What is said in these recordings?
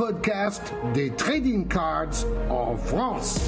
podcast des trading cards en France.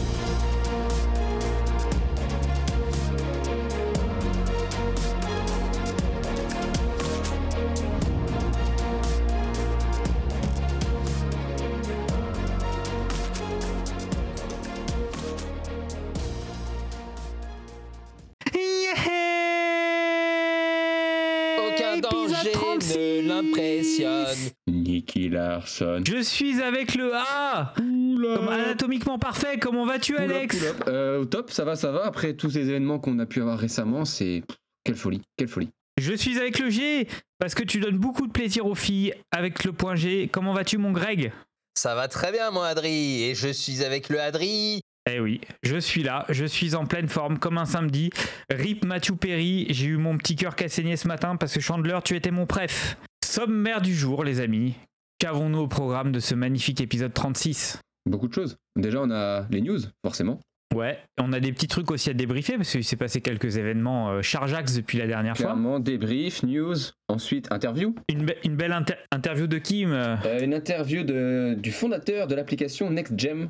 Je suis avec le A Comme anatomiquement parfait, comment vas-tu Alex. Euh, au top, ça va, ça va. Après tous ces événements qu'on a pu avoir récemment, c'est quelle folie, quelle folie. Je suis avec le G parce que tu donnes beaucoup de plaisir aux filles avec le point G. Comment vas-tu mon Greg? Ça va très bien, mon Adri. Et je suis avec le Adri. Eh oui, je suis là, je suis en pleine forme comme un samedi. Rip Matthew Perry, j'ai eu mon petit cœur qui a saigné ce matin parce que Chandler, tu étais mon préf. Sommaire du jour, les amis. Qu'avons-nous au programme de ce magnifique épisode 36 Beaucoup de choses. Déjà, on a les news, forcément. Ouais, on a des petits trucs aussi à débriefer parce qu'il s'est passé quelques événements euh, chargeax depuis la dernière fois. Clairement, débrief, news, ensuite interview. Une, be- une belle inter- interview de Kim. euh, Euh, une interview de, du fondateur de l'application NextGem.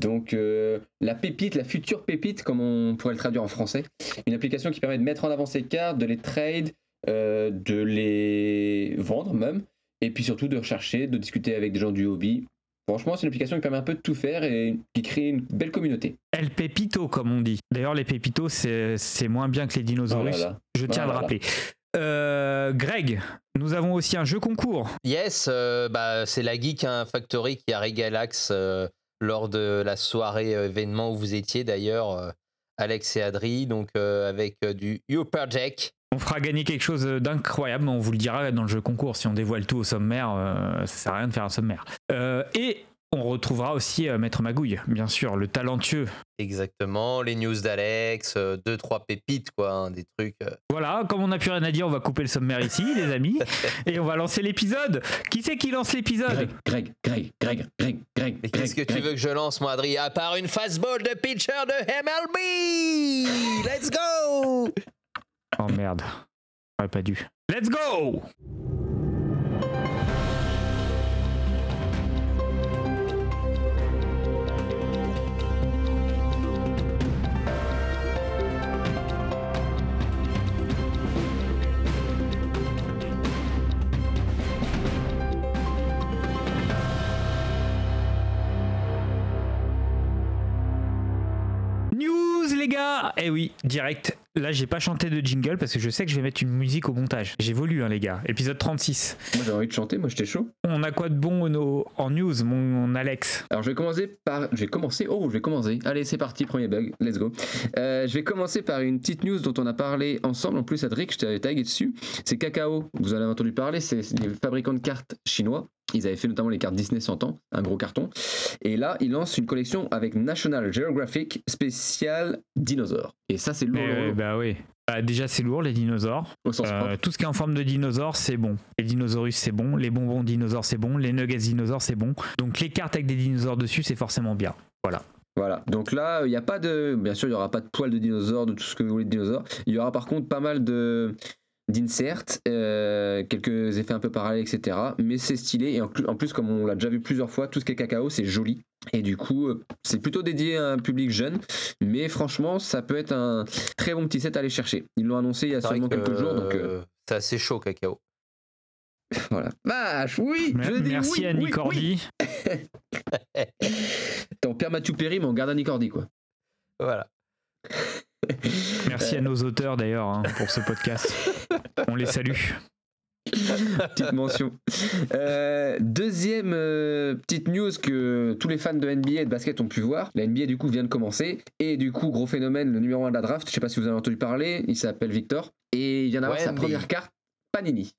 Donc, euh, la pépite, la future pépite, comme on pourrait le traduire en français. Une application qui permet de mettre en avant ses cartes, de les trade, euh, de les vendre même, et puis surtout de rechercher, de discuter avec des gens du hobby. Franchement, c'est une application qui permet un peu de tout faire et qui crée une belle communauté. El Pepito, comme on dit. D'ailleurs, les Pépitos, c'est c'est moins bien que les dinosaures. Oh. Je tiens à le rappeler. Euh, Greg, nous avons aussi un jeu concours. Yes, euh, bah, c'est la Geek hein, Factory qui a régalé Axe euh, lors de la soirée événement où vous étiez d'ailleurs, euh, Alex et Adri, donc euh, avec euh, du Upper Jack. On fera gagner quelque chose d'incroyable, mais on vous le dira dans le jeu concours. Si on dévoile tout au sommaire, euh, ça sert à rien de faire un sommaire. Euh, et on retrouvera aussi euh, Maître Magouille, bien sûr, le talentueux. Exactement, les news d'Alex, euh, deux, trois pépites, quoi, hein, des trucs. euh. Voilà, comme on n'a plus rien à dire, on va couper le sommaire ici, les amis, et on va lancer l'épisode. Qui c'est qui lance l'épisode? Greg, Greg, Greg, Greg, Greg. Mais qu'est-ce que Greg, tu veux que je lance, moi, Adri À part une fastball de pitcher de MLB Let's go Oh merde, j'aurais pas dû. Let's go News les gars Eh oui, direct. Là j'ai pas chanté de jingle parce que je sais que je vais mettre une musique au montage. J'ai voulu hein les gars. Épisode 36. Moi, j'ai envie de chanter, moi, j'étais chaud. On a quoi de bon en news, mon, mon Alex? Alors je vais commencer par. Je vais commencer. Oh, je vais commencer. Allez, c'est parti, premier bug. Let's go. Euh, je vais commencer par une petite news dont on a parlé ensemble. En plus, Adric, je t'avais tagué dessus. C'est Kakao. Vous en avez entendu parler. C'est les fabricants de cartes chinois. Ils avaient fait notamment les cartes Disney 100 ans, un gros carton. Et là, ils lancent une collection avec National Geographic spécial dinosaure. Et ça, c'est lourd. Euh. Bah oui. Bah, déjà c'est lourd les dinosaures. Au sens Euh, tout ce qui est en forme de dinosaure c'est bon. Les dinosaures c'est bon. Les bonbons dinosaures c'est bon. Les nuggets dinosaures c'est bon. Donc les cartes avec des dinosaures dessus c'est forcément bien. Voilà, donc là, il n'y a pas de. Bien sûr, il n'y aura pas de poils de dinosaures, de tout ce que vous voulez de dinosaures. Il y aura par contre pas mal de d'inserts, euh, quelques effets un peu parallèles, etc. Mais c'est stylé, et en plus, en plus, comme on l'a déjà vu plusieurs fois, tout ce qui est cacao, c'est joli. Et du coup, euh, c'est plutôt dédié à un public jeune, mais franchement, ça peut être un très bon petit set à aller chercher. Ils l'ont annoncé il y a seulement que, quelques jours, donc euh, C'est assez chaud, Cacao. voilà. Vache, oui je dis Merci oui, à oui, Nick Ordi. oui. Ton père Mathieu Perry, mais on garde un Nick Ordi, quoi. Voilà. Merci à nos auteurs d'ailleurs hein, pour ce podcast. On les salue. Petite mention. Euh, deuxième euh, petite news que tous les fans de NBA et de basket ont pu voir. La NBA du coup vient de commencer et du coup gros phénomène, le numéro 1 de la draft. Je sais pas si vous en avez entendu parler. Il s'appelle Victor et il vient d'avoir sa première carte Panini.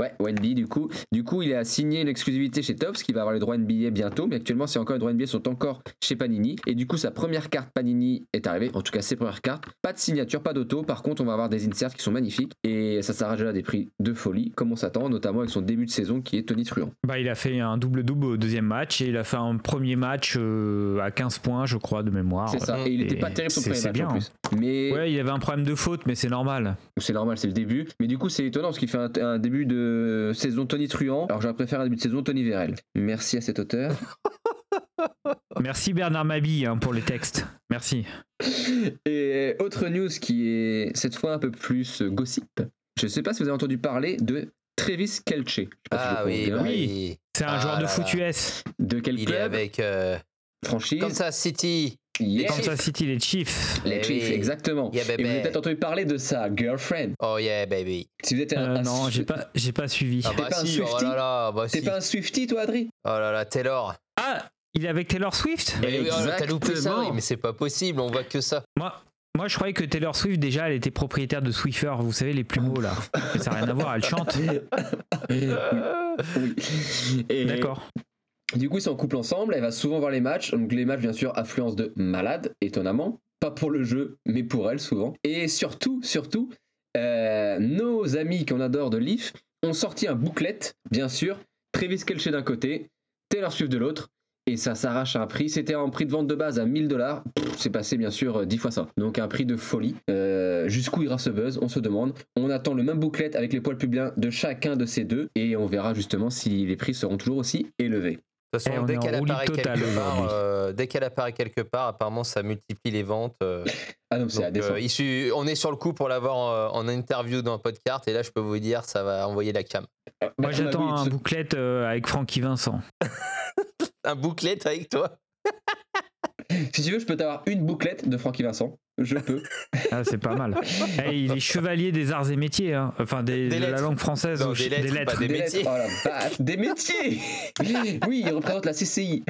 Ouais, Wendy du coup. Du coup, il a signé une exclusivité chez Tops qui va avoir les droits NBA bientôt, mais actuellement, c'est encore les droits NBA sont encore chez Panini. Et du coup, sa première carte Panini est arrivée, en tout cas ses premières cartes. Pas de signature, pas d'auto. Par contre, on va avoir des inserts qui sont magnifiques et ça s'arrache déjà à des prix de folie, comme on s'attend, notamment avec son début de saison qui est Tony Truant. Bah, il a fait un double-double au deuxième match et il a fait un premier match euh, à 15 points, je crois, de mémoire. C'est ça. Et il Et était pas terrible son premier match bien. en plus. Mais Ouais, il y avait un problème de faute, mais c'est normal. c'est normal, c'est le début. Mais du coup, c'est étonnant parce qu'il fait un, un début début de saison Tony Truant, alors j'aurais préféré un début de saison Tony Vérel. Merci à cet auteur. Merci Bernard Mabille hein, pour les textes. Merci. Et autre news qui est cette fois un peu plus gossip. Je ne sais pas si vous avez entendu parler de Travis Kelce. Si Ah oui, bah oui. C'est un Ah joueur de foot. US. De quel Il est club? avec euh, Franchise Kansas City. Yes. Kansas City, les Chiefs. Les Eh Chiefs, oui. exactement. Yeah, Et vous avez peut-être entendu parler de sa girlfriend. Oh yeah, baby. Si vous êtes un, Euh, un- non, j'ai pas, j'ai pas suivi. Ah T'es bah pas un si, oh là, bah T'es si. pas un Swifty, toi, Adri? Oh là là, Taylor. Ah, il est avec Taylor Swift? Oh T'as loupé ça, Exactement. oui, mais c'est pas possible, on voit que ça. Moi, moi, je croyais que Taylor Swift, déjà, elle était propriétaire de Swiffer. Vous savez, les plumeaux, là. Mais ça n'a rien à voir, elle chante. oui. D'accord. Du coup, ils sont en couple ensemble. Elle va souvent voir les matchs. Donc, les matchs, bien sûr, affluence de malade, étonnamment. Pas pour le jeu, mais pour elle, souvent. Et surtout, surtout, euh, nos amis qu'on adore de Leaf ont sorti un booklet, bien sûr. Travis Kelce d'un côté, Taylor Swift de l'autre. Et ça s'arrache à un prix. C'était un prix de vente de base à 1000 dollars. C'est passé, bien sûr, euh, 10 fois ça. Donc, un prix de folie. Euh, Jusqu'où ira ce buzz? On se demande. On attend le même booklet avec les poils pubiens de chacun de ces deux. Et on verra justement si les prix seront toujours aussi élevés. De toute Eh, façon, on est dès qu'elle apparaît euh, dès qu'elle apparaît quelque part, apparemment ça multiplie les ventes. euh, Ah non, c'est euh, suffit- on est sur le coup pour l'avoir euh, en interview dans un podcast et là je peux vous dire ça va envoyer la cam. Bah, Moi, j'attends un bouclette euh, avec Francky Vincent. Un bouclette avec toi Si tu veux, je peux t'avoir une bouclette de Francky Vincent. Je peux. Ah, c'est pas mal. Eh, il est chevalier des arts et métiers, hein. enfin des, Des de la langue française Non, ou des lettres, pas Des métiers. lettres. Oh la vache, des métiers Oui, il représente la CCI.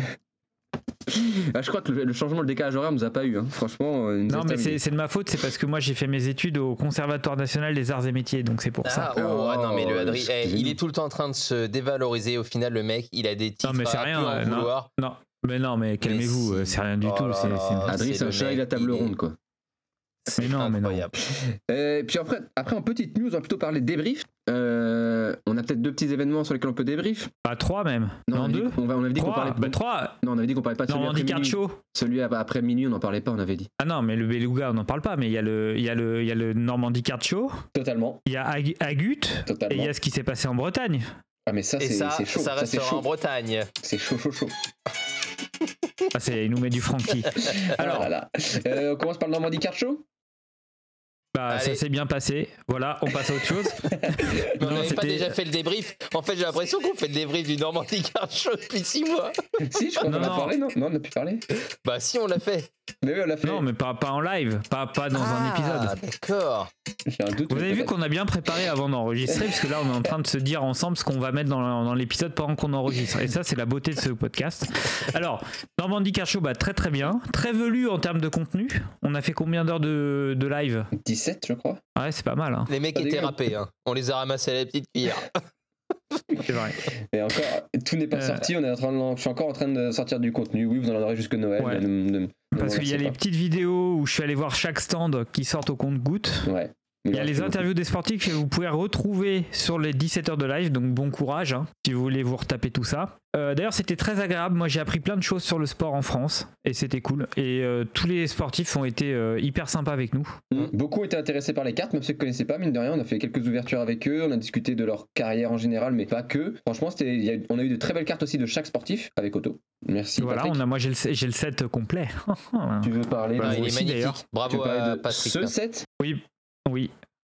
Ah, je crois que le, le changement de décalage horaire nous a pas eu. hein. Franchement, euh, il nous Non, mais c'est c'est de ma faute, c'est parce que moi j'ai fait mes études au Conservatoire national des arts et métiers, donc c'est pour ça. Ah, oh, ah non mais le Oh, Adri, eh, il est tout le temps en train de se dévaloriser. Au final le mec il a des titres mais c'est à rien, plus en euh, non. vouloir. Non, mais non, mais calmez-vous, euh, c'est rien du Oh tout. là c'est- là. c'est- Adri, c'est c'est un le chat mec, et la table ronde, quoi. Mais non, mais non. Incroyable. Euh, puis après, après, en petite news, on va plutôt parler débrief. Euh, on a peut-être deux petits événements sur lesquels on peut débrief. Pas trois même. on Non, dit deux. qu'on- on avait dit qu'on parlait Bah, trois. Non, on avait dit qu'on parlait pas de celui Normandie après Card minuit. Show. Celui ap- après minuit, on n'en parlait pas, on avait dit. Ah non, mais le Beluga, on n'en parle pas, mais il y, a le- il y, a le- il y a le Normandie Card Show, Totalement. il y a Ag- Agut, et il Totalement. y a ce qui s'est passé en Bretagne. Ah, mais ça, c'est chaud. ça restera en chaud. Bretagne. C'est chaud, chaud, chaud. Ah, c'est, il nous met du Francky. Alors, Ah là là. Euh, on commence par le Normandie Card Show bah, ça s'est bien passé. Voilà, on passe à autre chose. On Non, n'avait pas déjà fait le débrief. En fait j'ai l'impression qu'on fait le débrief du Normandie Card Show depuis 6 mois. Si, je crois qu'on Non, en a non. parlé, non Non, on n'a plus parlé. Bah si on l'a fait. Mais oui, on l'a fait. Non, mais pas, pas en live, pas, pas dans un Ah, épisode. D'accord. Un doute. Vous avez vu qu'on a bien préparé avant d'enregistrer, parce que là on est en train de se dire ensemble ce qu'on va mettre dans, dans l'épisode pendant qu'on enregistre. Et ça c'est la beauté de ce podcast. Alors, Normandie Car Show, bah, très très bien. Très velu en termes de contenu. On a fait combien d'heures de, de live? 17, je crois. Ouais, c'est pas mal. Hein. Les mecs Pas étaient dégueu. râpés. Hein. On les a ramassés à la petite cuillère. C'est vrai. Et encore, tout n'est pas Euh. sorti. On est en train de- je suis encore en train de sortir du contenu. Oui, vous en aurez jusque Noël. Ouais. mais ne- ne- ne Parce qu'il y a remerciez les petites vidéos où je suis allé voir chaque stand qui sortent au compte-goutte. pas. Ouais. Il y a les interviews des sportifs que vous pouvez retrouver sur les 17 heures de live, donc bon courage hein, si vous voulez vous retaper tout ça. Euh, D'ailleurs, c'était très agréable. Moi, j'ai appris plein de choses sur le sport en France et c'était cool. Et euh, tous les sportifs ont été euh, hyper sympas avec nous. Mm. Beaucoup étaient intéressés par les cartes, même ceux qui ne connaissaient pas, mine de rien. On a fait quelques ouvertures avec eux, on a discuté de leur carrière en général, mais pas que. Franchement, y a- on a eu de très belles cartes aussi de chaque sportif avec Otto. Merci. voilà, Patrick. on a, moi j'ai le, set complet. Tu veux parler Bah, Ah, de... il est magnifique. Bravo à Patrick. ce set? Oui, oui,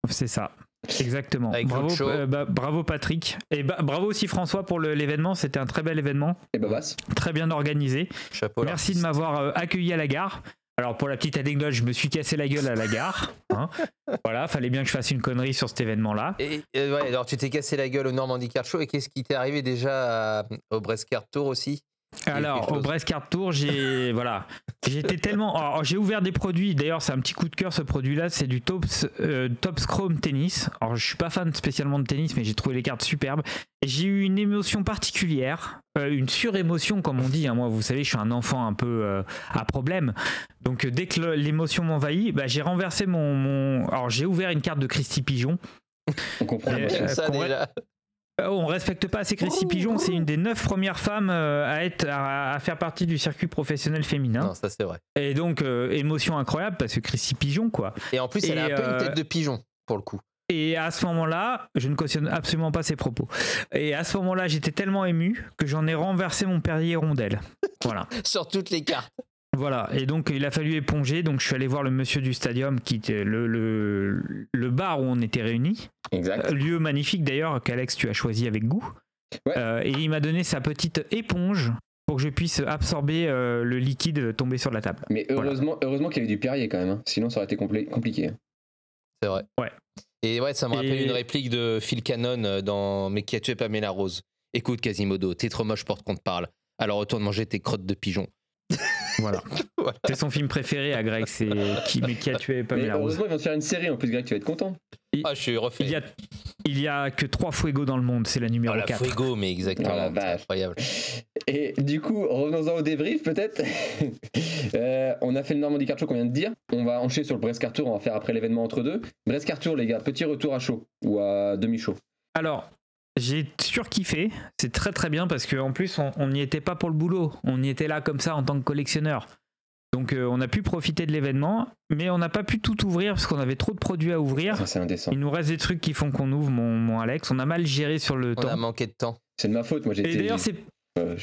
c'est ça. Exactement. Bravo, euh, bah, bravo Patrick. Et bah, bravo aussi François pour l'événement. C'était un très bel événement, et Babas. très bien organisé. Chapeau. Merci de m'avoir euh, accueilli à la gare. Alors pour la petite anecdote, je me suis cassé la gueule à la gare. hein. voilà, fallait bien que je fasse une connerie sur cet événement-là. Et euh, ouais, alors tu t'es cassé la gueule au Normandie Card Show et qu'est-ce qui t'est arrivé déjà à- au Brest Card Tour aussi? Alors au. Brest Card Tour, j'ai voilà, j'étais tellement, alors, j'ai ouvert des produits. D'ailleurs, c'est un petit coup de cœur ce produit-là. C'est du Tops euh, Tops Chrome Tennis. Alors je suis pas fan spécialement de tennis, mais j'ai trouvé les cartes superbes. Et j'ai eu une émotion particulière, euh, une surémotion comme on dit. hein. Moi, vous savez, je suis un enfant un peu euh, à problème. Donc euh, dès que l'émotion m'envahit, bah, j'ai renversé mon, mon- Alors j'ai ouvert une carte de Christy Pigeon. On comprend. Euh. Comme ça déjà. Euh, on respecte pas assez Christy Pigeon. C'est une des neuf premières femmes euh, à, être, à, à faire partie du circuit professionnel féminin. Non, ça c'est vrai. Et donc, euh, émotion incroyable parce que Chrissy Pigeon, quoi. Et en plus, elle Et, a un peu une tête de pigeon pour le coup. Et à ce moment-là, je ne cautionne absolument pas ses propos. Et à ce moment-là, j'étais tellement ému que j'en ai renversé mon Perrier rondelle. Voilà. Sur toutes les cartes. Voilà, et donc il a fallu éponger. Donc je suis allé voir le monsieur du stadium, qui était le, le, le bar où on était réunis. Exact. Lieu magnifique d'ailleurs, qu'Alex, tu as choisi avec goût. Ouais. Euh, et il m'a donné sa petite éponge pour que je puisse absorber euh, le liquide tombé sur la table. Mais heureusement, heureusement qu'il y avait du Perrier quand même, hein. sinon ça aurait été compli- compliqué. C'est vrai. Ouais. Et ouais, ça me rappelle Et- une réplique de Phil Cannon euh, dans Mais qui a tué Pamela Rose? Écoute, Quasimodo, t'es trop moche pour qu'on te parle. Alors retourne manger tes crottes de pigeon. Voilà. Voilà. C'est son film préféré à Greg, c'est qui, mais qui a tué Mais Pamela Rose. heureusement, ils vont se faire une série en plus, Greg, tu vas être content. Ah, je suis refait. Il y a, il y a que trois Fuego dans le monde, c'est la numéro Ah, la 4. Fuego, mais exactement. C'est vache. incroyable. Et du coup, revenons-en au débrief peut-être. Euh, on a fait le Normandie Card Show qu'on vient de dire. On va enchaîner sur le Brest Card Tour, on va faire après l'événement entre deux. Brest Card Tour, les gars, petit retour à chaud ou à demi-chaud. Alors, j'ai surkiffé, c'est très très bien parce qu'en plus, on on n'y était pas pour le boulot, on y était là comme ça en tant que collectionneur. Donc, euh, on a pu profiter de l'événement, mais on n'a pas pu tout ouvrir parce qu'on avait trop de produits à ouvrir. Ça, c'est indécent. Il nous reste des trucs qui font qu'on ouvre, mon, mon Alex. On a mal géré sur le On a temps. manqué de temps. C'est de ma faute, moi j'ai Et été. d'ailleurs, c'est euh,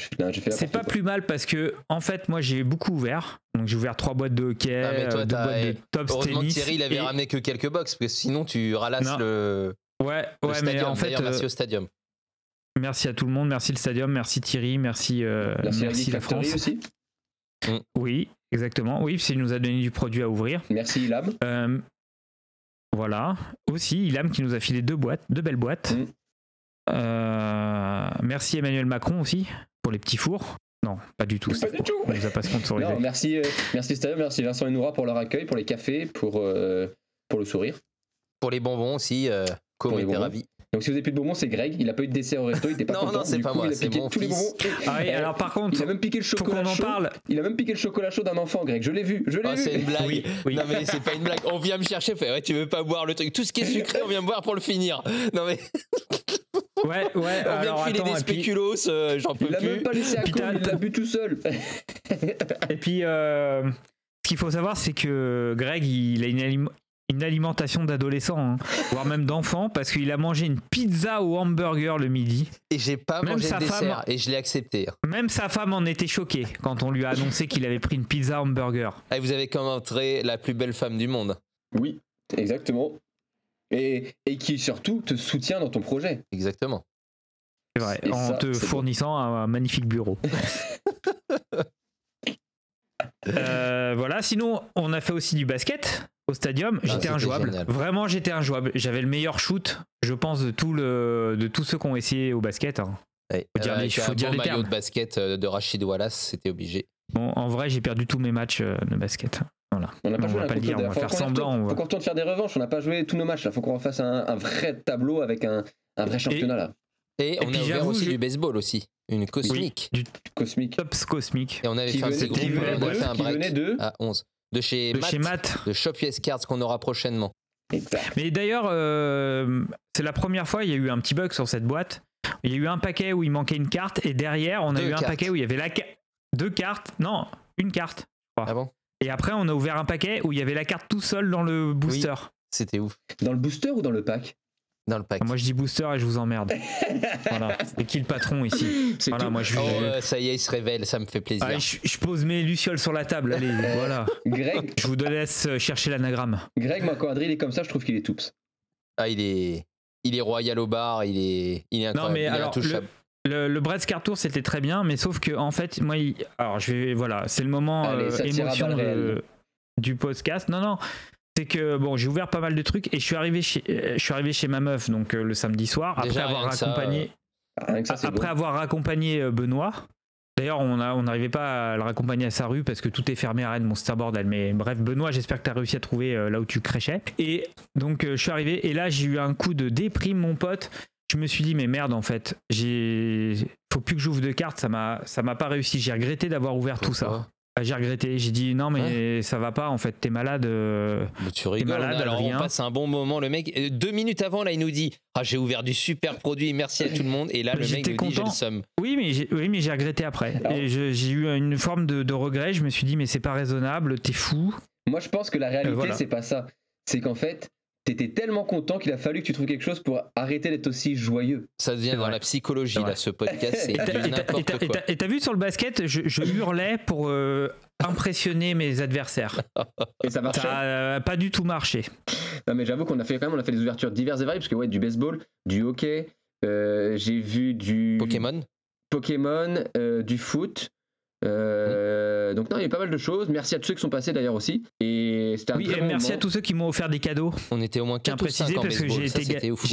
c'est pas quoi. plus mal parce que, en fait, moi, j'ai beaucoup ouvert. Donc, j'ai ouvert trois boîtes de hockey, Ah, toi, euh, deux boîtes de que tennis. Thierry, il avait et- ramené que quelques box, parce que sinon, tu ralasses Non. le, Ouais, le ouais, mais en fait, merci euh, au stadium. merci à tout le monde, merci le stadium, merci Thierry, merci, euh, Merci, la France. aussi. Oui, exactement. Oui, parce qu'il nous a donné du produit à ouvrir. Merci Ilab. Euh, voilà. Aussi, Ilam qui nous a filé deux boîtes, deux belles boîtes. Mm. Euh, merci Emmanuel Macron aussi pour les petits fours. Non, pas du tout. Pas du tout. On nous a pas sponsorisé. Non, merci, euh, merci Stadium, merci Vincent et Noura pour leur accueil, pour les cafés, pour, euh, pour le sourire. Pour les bonbons aussi, Com Pour les était ravi. Donc si vous avez plus de bonbons, c'est Greg. Il a pas eu de dessert au resto, il était pas Non, content. non, c'est Du pas coup, moi, il a c'est piqué mon tous les fils. bonbons. Ah oui, Eh, alors par contre, Il a même piqué le chocolat chaud. parle. Il a même piqué le chocolat chaud d'un enfant, Greg. Je l'ai vu, je l'ai Ah, vu. c'est une blague. Oui, oui. Non mais c'est pas une blague. On vient me chercher, fait ouais, tu veux pas boire le truc. Tout ce qui est sucré, on vient me boire pour le finir. Non mais Ouais, ouais. on vient alors filer attends, des puis, spéculoos, euh, j'en peux Il plus. même pas laissé à t'as- il l'a bu tout seul. et puis, euh, ce qu'il faut savoir, c'est que Greg, il a une, alim- une alimentation d'adolescent, hein, voire même d'enfant, parce qu'il a mangé une pizza au hamburger le midi. Et j'ai pas Même mangé sa le dessert femme- et je l'ai accepté. Même sa femme en était choquée quand on lui a annoncé qu'il avait pris une pizza hamburger. Et vous avez commenté la plus belle femme du monde. Oui, exactement. Et, et qui surtout te soutient dans ton projet. Exactement. C'est vrai, Et en ça, te fournissant un, un magnifique bureau. Euh, voilà, sinon on a fait aussi du basket au stadium. J'étais Ah, c'était injouable. génial. Vraiment, j'étais injouable. J'avais le meilleur shoot, je pense, de, tout le, de tous ceux qui ont essayé au basket. hein. Ouais. Faut dire les- Avec faut un dire beau les maillot termes. de basket euh, de Rachid Wallace, c'était obligé. Bon, en vrai, j'ai perdu tous mes matchs euh, de basket. Voilà. On n'a pas On joué va un pas le dire, de- on va faut faire semblant, on va- Faut qu'on retourne faire des revanches. On n'a pas joué tous nos matchs. Là. Faut qu'on refasse un, un vrai tableau avec un, un vrai championnat là. Et, on puis a ouvert aussi je- du baseball aussi, une cosmique. Cosmique. Tops cosmique. Et on avait Qui fait un venait, petit qui groupe, venait on de, fait un qui break venait de. à 11. De chez De Matt, chez Matt. de Shop US Cards qu'on aura prochainement. Exact. Mais d'ailleurs, euh, c'est la première fois, il y a eu un petit bug sur cette boîte. Il y a eu un paquet où il manquait une carte et derrière, on a Deux eu un paquet où il y avait la ca- deux cartes. Non, une carte. Ah bon? Et après, on a ouvert un paquet où il y avait la carte tout seul dans le booster. C'était ouf. Dans le booster ou dans le pack? Dans le pack. Moi, je dis booster et je vous emmerde. voilà. C'est qui le patron ici C'est Voilà, tout. moi, je, Oh, euh, ça y est, il se révèle, ça me fait plaisir. Allez, je, je pose mes lucioles sur la table. Allez, voilà. Greg, Je vous laisse chercher l'anagramme. Greg, moi quand Adrien est comme ça, je trouve qu'il est toups. Ah, il est, il est royal au bar, il est, il est incroyable. Non, mais il alors, intouchable. Le, le Brest Car Tour, c'était très bien, mais sauf que, en fait, moi, il- alors, je vais, voilà, c'est le moment Allez, euh, émotion de- du podcast. Non, non, c'est que, bon, j'ai ouvert pas mal de trucs et je suis arrivé chez, euh, je suis arrivé chez ma meuf, donc euh, le samedi soir, après avoir ça, accompagné, ça, après avoir euh, Benoît. D'ailleurs, on n'arrivait pas à le raccompagner à sa rue parce que tout est fermé à Rennes, mon un bordel. Mais bref, Benoît, j'espère que tu as réussi à trouver euh, là où tu crêchais. Et donc, euh, je suis arrivé et là, j'ai eu un coup de déprime, mon pote. Je me suis dit, mais merde, en fait, j'ai. Faut plus que j'ouvre de cartes, ça m'a ça m'a pas réussi. J'ai regretté d'avoir ouvert tout ça. Pourquoi Ah, J'ai regretté. J'ai dit, non, mais ça va pas, en fait, t'es malade. euh. Mais tu rigoles. malade, alors Adrien. on passe un bon moment. Le mec, euh, deux minutes avant, là, il nous dit Ah, j'ai ouvert du super produit, merci à tout le monde. Et là, Mais le mec nous dit J'ai le content. somme. Oui, mais j'ai oui, mais j'ai regretté après. Alors- Et je- j'ai eu une forme de, de regret. Je me suis dit, mais c'est pas raisonnable, t'es fou. Moi, je pense que la réalité, Euh, voilà. c'est pas ça. C'est qu'en fait, t'étais tellement content qu'il a fallu que tu trouves quelque chose pour arrêter d'être aussi joyeux. Ça devient dans la psychologie, là, ce podcast. C'est Et t'as- vu sur le basket, je, je hurlais pour euh, impressionner mes adversaires. Et ça marchait? Ça a pas du tout marché. Non mais j'avoue qu'on a fait quand même, on a fait des ouvertures diverses et variées parce que ouais, du baseball, du hockey, euh, j'ai vu du Pokémon? Pokémon, euh, du foot. Euh, Donc non, il y a eu pas mal de choses. Merci à tous ceux qui sont passés d'ailleurs aussi. Et c'était un Oui, très et bon merci moment. à tous ceux qui m'ont offert des cadeaux. On était au moins Tiens, 4 ou 5 préciser en parce que j'ai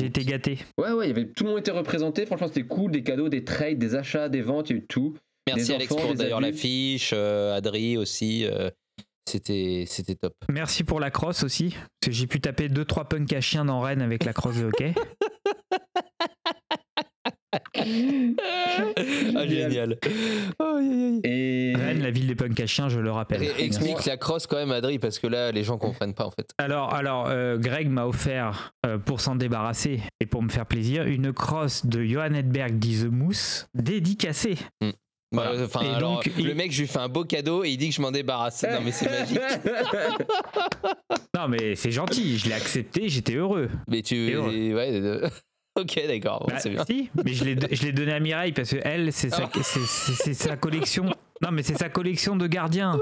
été, ga- gâté. Ouais ouais, il y avait tout le monde était représenté. Franchement, c'était cool. Des cadeaux, des trades, des achats, des ventes, il y a eu tout. Merci des Alex enfants, pour des d'ailleurs l'affiche, euh, Adri aussi. euh, C'était c'était top. Merci pour la crosse aussi. Parce que j'ai pu taper 2-3 punks à chien dans Rennes avec la crosse de hockey. ah, génial. Et Rennes, la ville des punks à chiens, je le rappelle. Et- Explique la crosse quand même, Adri, parce que là, les gens comprennent pas en fait. Alors, alors euh, Greg m'a offert, euh, pour s'en débarrasser et pour me faire plaisir, une crosse de Johan Edberg dit The Mousse dédicacée. Voilà. Bah, Enfin, Et alors, donc, le il- mec, je lui fais un beau cadeau et il dit que je m'en débarrasse. Non, mais c'est magique. Non, mais c'est gentil, je l'ai accepté, j'étais heureux. Mais tu. Et ouais. Ok, d'accord, Bah, c'est bien. Si, mais je l'ai, je l'ai donné à Mireille parce que elle, c'est sa, Ah. c'est, c'est- c'est sa collection. Non, mais c'est sa collection de gardiens.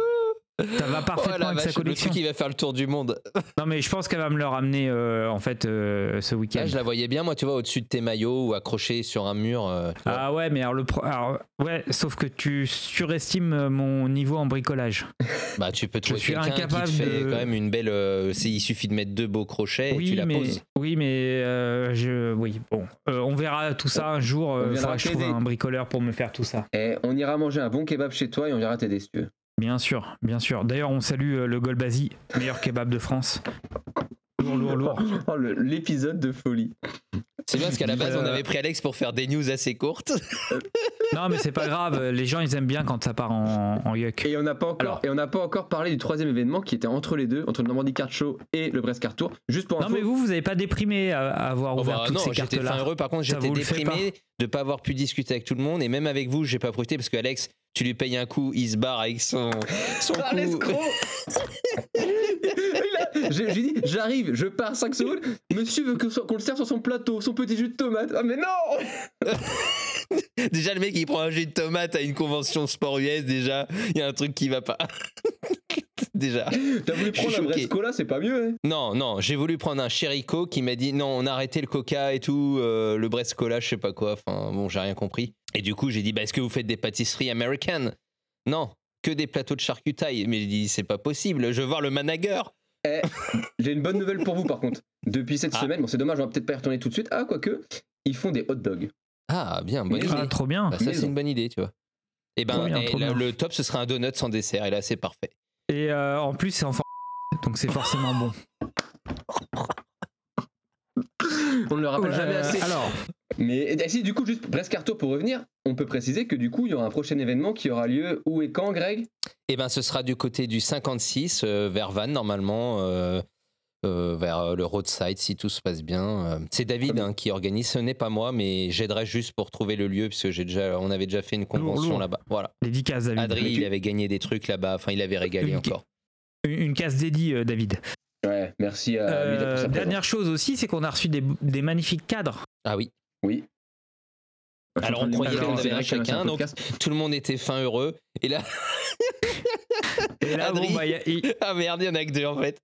Ça va Oh parfaitement la avec sa vache, le collection. truc, il va faire le tour du monde. Non, mais je pense qu'elle va me le ramener euh, en fait euh, ce week-end. Là, je la voyais bien, moi, tu vois, au-dessus de tes maillots ou accroché sur un mur. euh. Ah ouais, mais alors le pro- alors, ouais, sauf que tu surestimes mon niveau en bricolage. Bah, tu peux trouver quelqu'un qui te incapable fait de- quand même une belle. euh, c'est- il suffit de mettre deux beaux crochets et tu oui, la mais poses. oui, mais euh, je oui, bon, Euh, on verra tout ça un jour. On Il faudra que je trouve t'aider. un bricoleur pour me faire tout ça. Et on ira manger un bon kebab chez toi et on viendra t'aider si tu veux. Bien sûr, bien sûr. D'ailleurs, on salue euh, le Golbazi, meilleur kebab de France. Lourd, lourd, lourd. Oh, l'épisode de folie. C'est bien parce qu'à la base, on Euh, avait pris Alex pour faire des news assez courtes. Non, mais c'est pas grave. Les gens, ils aiment bien quand ça part en, en yuck. Et on n'a pas encore Alors. et on n'a pas encore parlé du troisième événement qui était entre les deux, entre le Normandie Card Show et le Brest Card Tour. Juste pour Non, info. mais vous, vous avez pas déprimé à, avoir Oh, ouvert bah, toutes non, ces j'étais fin cartes-là. heureux. Par contre, j'étais déprimé de pas avoir pu discuter avec tout le monde. Et même avec vous, j'ai pas profité parce que Alex, tu lui payes un coup, il se barre avec son, son Ah, coup. J'ai dit, j'arrive, je pars 5 secondes. Monsieur veut qu'on le serve sur son plateau, son petit jus de tomate. Ah, mais non Déjà, le mec, il prend un jus de tomate à une convention sport US. Déjà, il y a un truc qui va pas. déjà. T'as voulu prendre un Cola, c'est pas mieux, hein Non, non, j'ai voulu prendre un Chérico qui m'a dit non, on a arrêté le coca et tout, euh, le Brest Cola, je sais pas quoi. Enfin, bon, j'ai rien compris. Et du coup, j'ai dit bah, est-ce que vous faites des pâtisseries américaines? Non, que des plateaux de charcutaille. Mais j'ai dit c'est pas possible, je veux voir le manager. J'ai une bonne nouvelle pour vous, par contre. Depuis cette Ah. semaine, bon, c'est dommage, on va peut-être pas y retourner tout de suite. Ah, quoique, ils font des hot dogs. Ah, bien, bonne idée. Ah, trop bien. Bah, ça, c'est une bonne idée, tu vois. Et ben, Trop bien, et là, le top, ce sera un donut sans dessert. Et là, c'est parfait. Et euh, en plus, c'est en forme. Donc c'est forcément bon. On ne le rappelle jamais Euh, assez. Alors, Mais eh, si, du coup, juste Tour pour revenir, on peut préciser que du coup, il y aura un prochain événement qui aura lieu où et quand, Greg? Et ben, ce sera du côté du 56, euh, vers Vannes, normalement. euh, euh, vers le roadside si tout se passe bien. C'est David bien. hein, qui organise, ce n'est pas moi, mais j'aiderai juste pour trouver le lieu puisque j'ai déjà, on avait déjà fait une convention là-bas. Voilà. dédicace, David. Adri, il avait gagné des trucs là-bas. Enfin, il avait régalé Une- encore. Une, case dédiée, euh, David. Ouais, merci à lui Euh, dernière chose aussi, c'est qu'on a reçu des, des magnifiques cadres. Ah oui. Oui. Alors, on croyait qu'on avait un chacun, donc- Tout le monde était fin heureux. Et là, Et là, Adri. bon, bah, y a- y- ah merde, il y en a que deux en fait.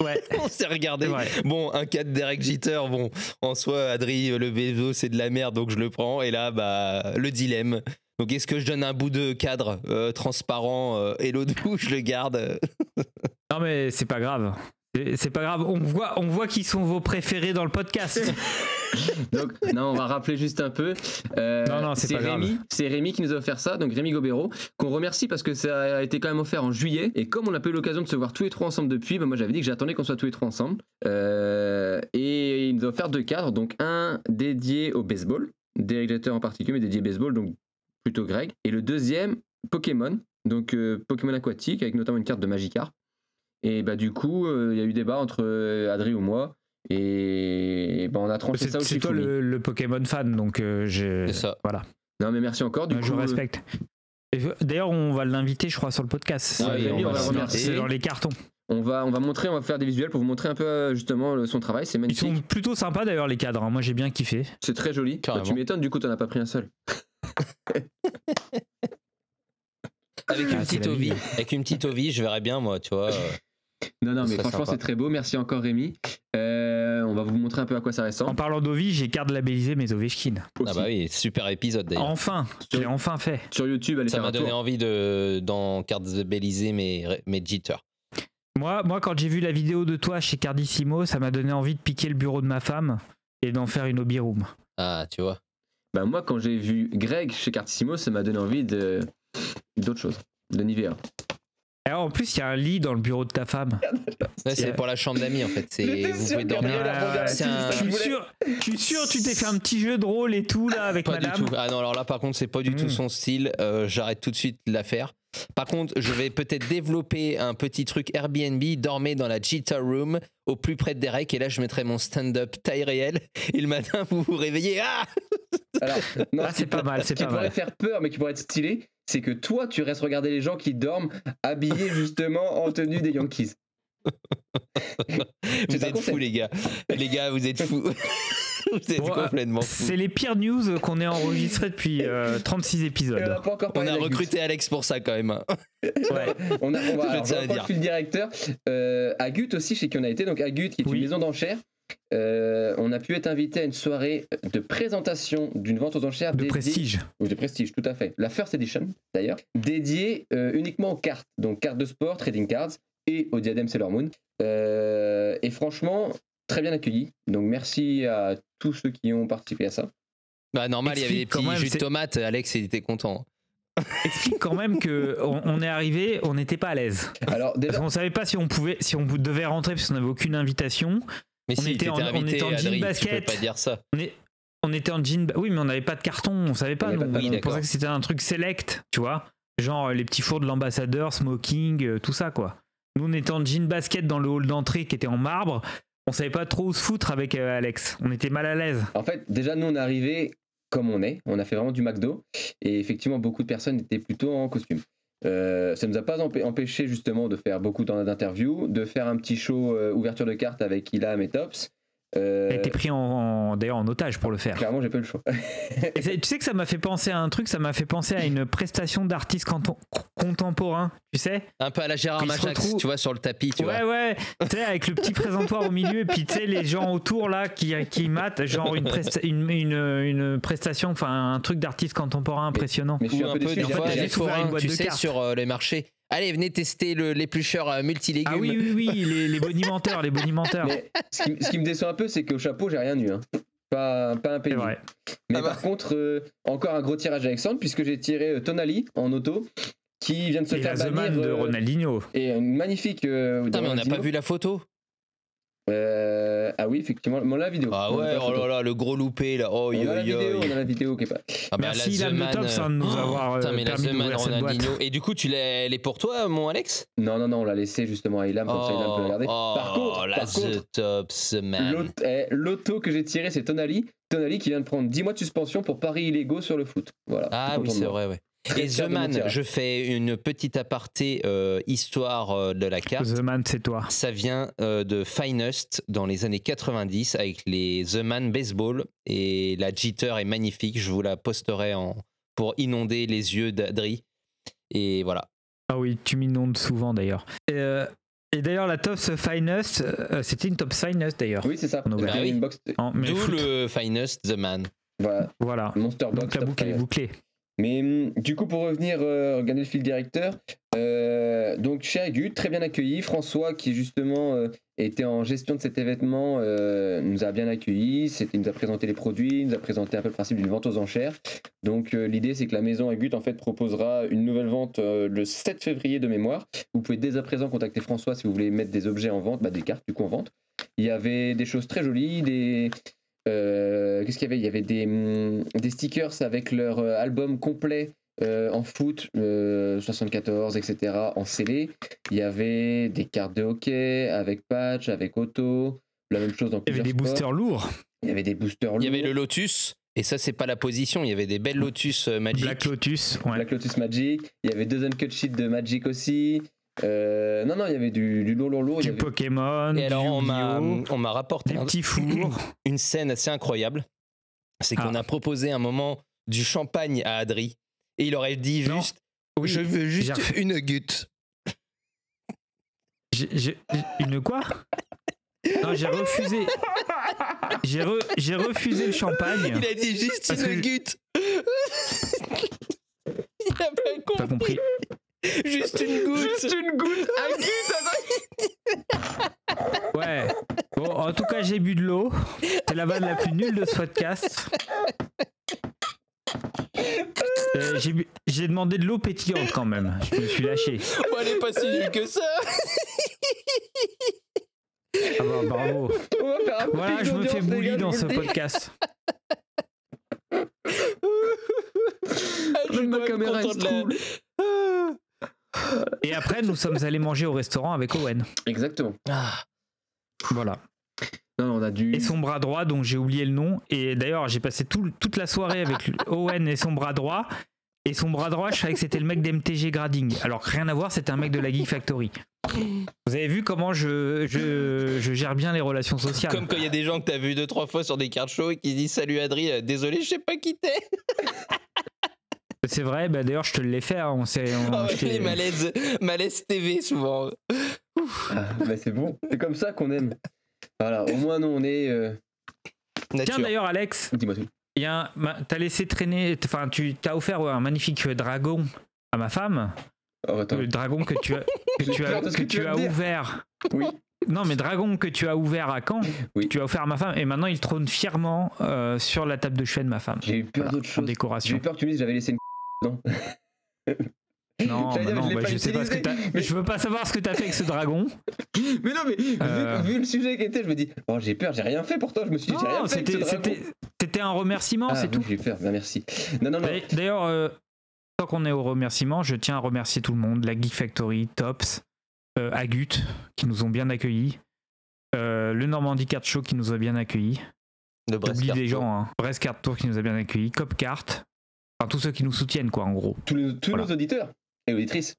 ouais, On s'est regardé. Bon, un 4 Derek Jeter, bon, en soi, Adri, le Bezo, c'est de la merde, donc je le prends. Et là, bah, le dilemme. Donc, est-ce que je donne un bout de cadre euh, transparent euh, et l'autre bout, je le garde? Non, mais c'est pas grave. C'est- pas grave. On voit, on voit qui sont vos préférés dans le podcast. Donc, non, on va rappeler juste un peu. Euh, Non, non, c'est. Rémi, c'est Rémi qui nous a offert ça, donc Rémi Gobero, qu'on remercie parce que ça a été quand même offert en juillet. Et comme on n'a pas eu l'occasion de se voir tous les trois ensemble depuis, bah, moi j'avais dit que j'attendais qu'on soit tous les trois ensemble. Euh, et il nous a offert deux cadres, donc un dédié au baseball, Jeter en particulier, mais dédié baseball, donc plutôt Greg. Et le deuxième, Pokémon, donc euh, Pokémon aquatique, avec notamment une carte de Magikarp. Et bah du coup, euh, il y a eu débat entre euh, Adri ou moi. Et bah, on a tranché ça aussi. c'est toi le, le Pokémon fan, donc euh, je, C'est ça. voilà. Non mais merci encore. Du Euh, coup, je respecte. Euh, D'ailleurs, on va l'inviter, je crois, sur le podcast. Ouais, C'est- Rémi, on va le c'est dans- remercier. C'est dans les cartons. On va, on va montrer, on va faire des visuels pour vous montrer un peu justement son travail. C'est Ils magnifique. sont plutôt sympas d'ailleurs les cadres. hein. Moi j'ai bien kiffé. C'est très joli. Bah, tu m'étonnes, du coup, t'en as pas pris un seul. Avec une Ah, c'est petite ovie, avec une petite ovie, je verrais bien moi, tu vois. Non, non, mais franchement, c'est très beau. Merci encore, Rémi. Euh, on va vous montrer un peu à quoi ça En ressemble. parlant d'Ovi, j'ai carte labellisé mes Ovechkin. Ah bah oui, super épisode d'ailleurs. Enfin, je l'ai enfin fait. Sur YouTube, allez Ça m'a donné tour. envie de dans cartes Belize mes mes jitters. Moi, moi quand j'ai vu la vidéo de toi chez Cardissimo, ça m'a donné envie de piquer le bureau de ma femme et d'en faire une hobby room. Ah, tu vois. Bah, moi, quand j'ai vu Greg chez Cartissimo, ça m'a donné envie de d'autre chose, de Nivea. Alors, en plus, il y a un lit dans le bureau de ta femme. Ouais, c'est pour la chambre d'amis en fait. C'est vous pouvez dormir. Là-dessus, un- Je suis sûr, je suis sûr, tu t'es fait un petit jeu de rôle et tout là avec Pas du madame. tout. Ah non, alors là, par contre, c'est pas du tout Mm. son style. Euh, J'arrête tout de suite l'affaire. Par contre, je vais peut-être développer un petit truc Airbnb. Dormez dans la Jita Room, au plus près de Derek. Et là, je mettrai mon stand-up taille réelle. Et le matin, vous vous réveillez. Ah Alors, non, Ah, ce qui c'est pas mal, Ce c'est qui pas pourrait mal. faire peur, mais qui pourrait être stylé, c'est que toi, tu restes regarder les gens qui dorment habillés justement en tenue des Yankees. Vous êtes fous, les gars. Les gars, vous êtes fous. vous êtes Bon, euh, complètement fous. C'est les pires news qu'on ait enregistrées depuis euh, 36 Et on épisodes. n'a pas encore On a recruté Alex pour ça quand même. hein. Ouais. On a, on va, Je alors, tiens à je reprends dire. le directeur. Euh, Agut aussi, chez qui on a été. Donc Agut, qui est Oui. une maison d'enchères. Euh, on a pu être invité à une soirée de présentation d'une vente aux enchères De dédiée- prestige. ou de prestige, tout à fait. La First Edition, d'ailleurs, dédiée euh, uniquement aux cartes, donc cartes de sport, trading cards, et au diadème Sailor Moon. Euh, et franchement, très bien accueilli. Donc merci à tous ceux qui ont participé à ça. Bah, normal, il y avait des petits jus de tomates. Alex, il était content. Explique quand même que on, on est arrivé, on n'était pas à l'aise. Alors Parce déjà, qu'on savait pas si on pouvait, si on devait rentrer parce qu'on n'avait aucune invitation. Mais On si, était en- on invité, était en jean Adrien, tu peux basket. pas dire ça. On, est- on était en jean. Oui, mais on n'avait pas de carton. On savait pas. On on pensait que c'était un truc select, tu vois. Genre les petits fours de l'ambassadeur, smoking, euh, tout ça, quoi. Nous, on était en jean basket dans le hall d'entrée qui était en marbre. On savait pas trop où se foutre avec euh, Alex. On était mal à l'aise. en fait, déjà nous on est arrivé comme on est. On a fait vraiment du McDo. Et effectivement, beaucoup de personnes étaient plutôt en costume. Euh, ça nous a pas empê- empêché justement de faire beaucoup d'in- d'interviews, de faire un petit show euh, ouverture de cartes avec Ilam et Tops. Euh, Elle a été pris en, en- d'ailleurs en otage pour le faire. clairement, j'ai pas eu le choix. Tu sais que ça m'a fait penser à un truc. Ça m'a fait penser à une prestation d'artiste contemporain. Tu sais Un peu à la Gérard Majax, tu vois, sur le tapis, tu ouais, vois. ouais, tu sais, avec le petit présentoir au milieu, et puis tu sais, les gens autour là qui, qui matent, genre une, presta- une, une, une prestation, enfin un truc d'artiste contemporain impressionnant. Mais je suis un un peu peu déçu. des en fait, t'as juste une boîte tu de sais, cartes. sur euh, les marchés. Allez, venez tester le- l'éplucheur euh, multilégumes. Ah oui, oui, oui, les, les bonimenteurs, les bonimenteurs. Mais ce qui, ce qui me déçoit un peu, c'est qu'au chapeau, j'ai rien eu. hein. Pas, pas un C'est pays. vrai. Mais Ah bah. par contre, euh, encore un gros tirage d'Alexandre, puisque j'ai tiré euh, Tonali en auto, qui vient de se Et la faire bannir. De Ronaldinho. et une magnifique. euh, Putain, mais on n'a pas vu la photo. Euh, ah oui, effectivement, on a la vidéo. Ah On ouais, la oh là là, le gros loupé là. Oh, On yo, a la yo, vidéo, yo. on a la vidéo qui est pas. Ah bah, Merci, la The de Man, Tops, hein, de nous euh, avoir, euh, Putain, mais la permis. Ronaldinho. Et du coup, tu l'as, elle est pour toi, mon Alex? Non, non, non, on l'a laissé justement à Ilam, comme ça Ilam peut Oh, regarder. oh, par contre, la par contre, Top Man. l'auto- eh, l'auto que j'ai tiré, c'est Tonali. Tonali qui vient de prendre 10 mois de suspension pour paris illégaux sur le foot. Voilà. Ah oui, c'est vrai, ouais. Et The Man, je fais une petite aparté euh, histoire euh, de la carte. The Man, c'est toi. Ça vient euh, de Finest dans les années 90 avec les The Man Baseball et la jitter est magnifique. Je vous la posterai en, pour inonder les yeux d'Adri. Et voilà. Ah oui, tu m'inondes souvent d'ailleurs. Euh, et d'ailleurs, la Tops Finest, euh, c'était une Tops Finest d'ailleurs. Oui, c'est ça. On a ouvert. C'était Bah oui. une box. En- mais D'où le Finest The Man. Voilà, Voilà. Monster Box. Donc la Top boucle est bouclée. Mais hum, du coup, pour revenir, euh, regarder le fil directeur, euh, donc chez Agut, très bien accueilli. François, qui justement euh, était en gestion de cet événement, euh, nous a bien accueillis. Il nous a présenté les produits, il nous a présenté un peu le principe d'une vente aux enchères. Donc l'idée, c'est que la maison Agut en fait proposera une nouvelle vente le 7 février de mémoire. Vous pouvez dès à présent contacter François si vous voulez mettre des objets en vente, bah, des cartes du coup en vente. Il y avait des choses très jolies, des euh, qu'est-ce qu'il y avait? Il y avait des, hum, des stickers avec leur euh, album complet euh, en foot, euh, 74, etc., en scellé. Il y avait des cartes de hockey avec patch, avec auto, la même chose dans Il y avait des sports. boosters lourds. Il y avait des boosters Il y avait lourds. le Lotus. Et ça, c'est pas la position. Il y avait des belles Lotus Magic. Black Lotus. Ouais. Black Lotus Magic. Il y avait deux uncut sheets de Magic aussi. Euh, non, non, il y avait du, du lourd, lourd, lourd. il y Du avait- Pokémon, Et du alors, on m'a, Yu-Gi-Oh, on m'a rapporté des un- petits fours. une scène assez incroyable. C'est qu'on Ah. a proposé un moment du champagne à Adri. Et il aurait dit Non. juste Oui, Je veux juste une goutte. Une quoi? Non, j'ai refusé. J'ai re- j'ai refusé le champagne. Il a dit juste une goutte. il a pas compris Juste une goutte. une goutte Ouais. Bon, en tout cas, j'ai bu de l'eau. C'est la vanne la plus nulle de ce podcast. Euh, j'ai bu- j'ai demandé de l'eau pétillante quand même. Je me suis lâché. Bon, elle est pas si nulle que ça. Ah bah, bravo. Voilà, je me fais bully dans ce podcast. Ah, je suis Ma caméra, la-. Ah. Et après, nous sommes allés manger au restaurant avec Owen. Exactement. Ah. Voilà. Non, on a dû. Et son bras droit, dont j'ai oublié le nom. Et d'ailleurs, j'ai passé tout- toute la soirée avec Owen et son bras droit. Et son bras droit, je savais que c'était le mec d'MTG Grading. Alors que rien à voir, c'était un mec de la Geek Factory. Vous avez vu comment je, je, je gère bien les relations sociales Comme quand il y a des gens que t'as vu deux trois fois sur des cartes show et qui disent salut Adri, euh, désolé je sais pas qui t'es. C'est vrai, bah d'ailleurs, je te l'ai fait. hein, On s'est, on- Ah ouais, les malaises, malaises TV souvent. Ah, bah, c'est bon. C'est comme ça qu'on aime. Voilà, au moins, nous, on est. euh, Tiens, d'ailleurs, Alex, Dis-moi tout. t'as laissé traîner, enfin, tu t'as offert ouais, un magnifique dragon à ma femme. Oh. Le dragon que tu as, que tu as, que que tu as ouvert. Oui. Non, mais dragon que tu as ouvert à Caen, Oui. tu as offert à ma femme, et maintenant il trône fièrement euh, sur la table de chevet de ma femme. J'ai eu peur Voilà, d'autre chose. J'ai eu peur que tu me dises j'avais laissé une Non, J'allais bah dire, non, je bah je sais pas ce que t'as. mais- Je veux pas savoir ce que t'as fait avec ce dragon. Mais non, mais vu- Euh. vu, le sujet qui était, je me dis, oh, j'ai peur, j'ai rien fait pourtant. Je me suis dit, j'ai rien Non, fait. avec ce c'était, dragon. c'était, c'était un remerciement, Ah, c'est oui, tout. J'ai eu peur, ben, merci. Non, non, non. D'ailleurs- D'ailleurs, euh, tant qu'on est au remerciement, je tiens à remercier tout le monde, la Geek Factory, Tops, euh, Agut, qui nous ont bien accueillis, euh, le Normandie Card Show qui nous a bien accueillis. Le Brest J'oublie des Carto. gens, hein. Brest Card Tour qui nous a bien accueillis, Copcart, enfin tous ceux qui nous soutiennent, quoi, en gros. Tous, les- tous Voilà. nos auditeurs et auditrices,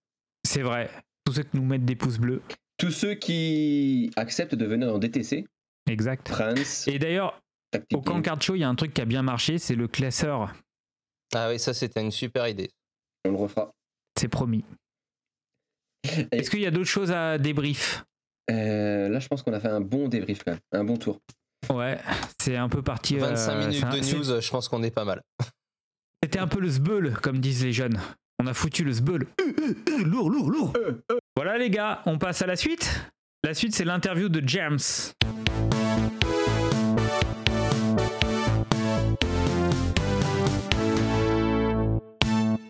C'est vrai. Tous ceux qui nous mettent des pouces bleus. tous ceux qui acceptent de venir dans DTC, Exact. France, Et d'ailleurs, au Camp Show, il y a un truc qui a bien marché, c'est le classeur. Ah oui, ça c'était une super idée. on le refera. C'est promis. Et- Est-ce qu'il y a d'autres choses à débrief? Euh, là, je pense qu'on a fait un bon débrief quand même, un bon tour. Ouais, c'est un peu parti. euh, 25 minutes c'est un- de news, je pense qu'on est pas mal. C'était un peu le sbeul, comme disent les jeunes. On a foutu le sbeul. Euh, euh, euh, lourd, lourd, lourd. Voilà les gars, on passe à la suite. La suite, c'est l'interview de James.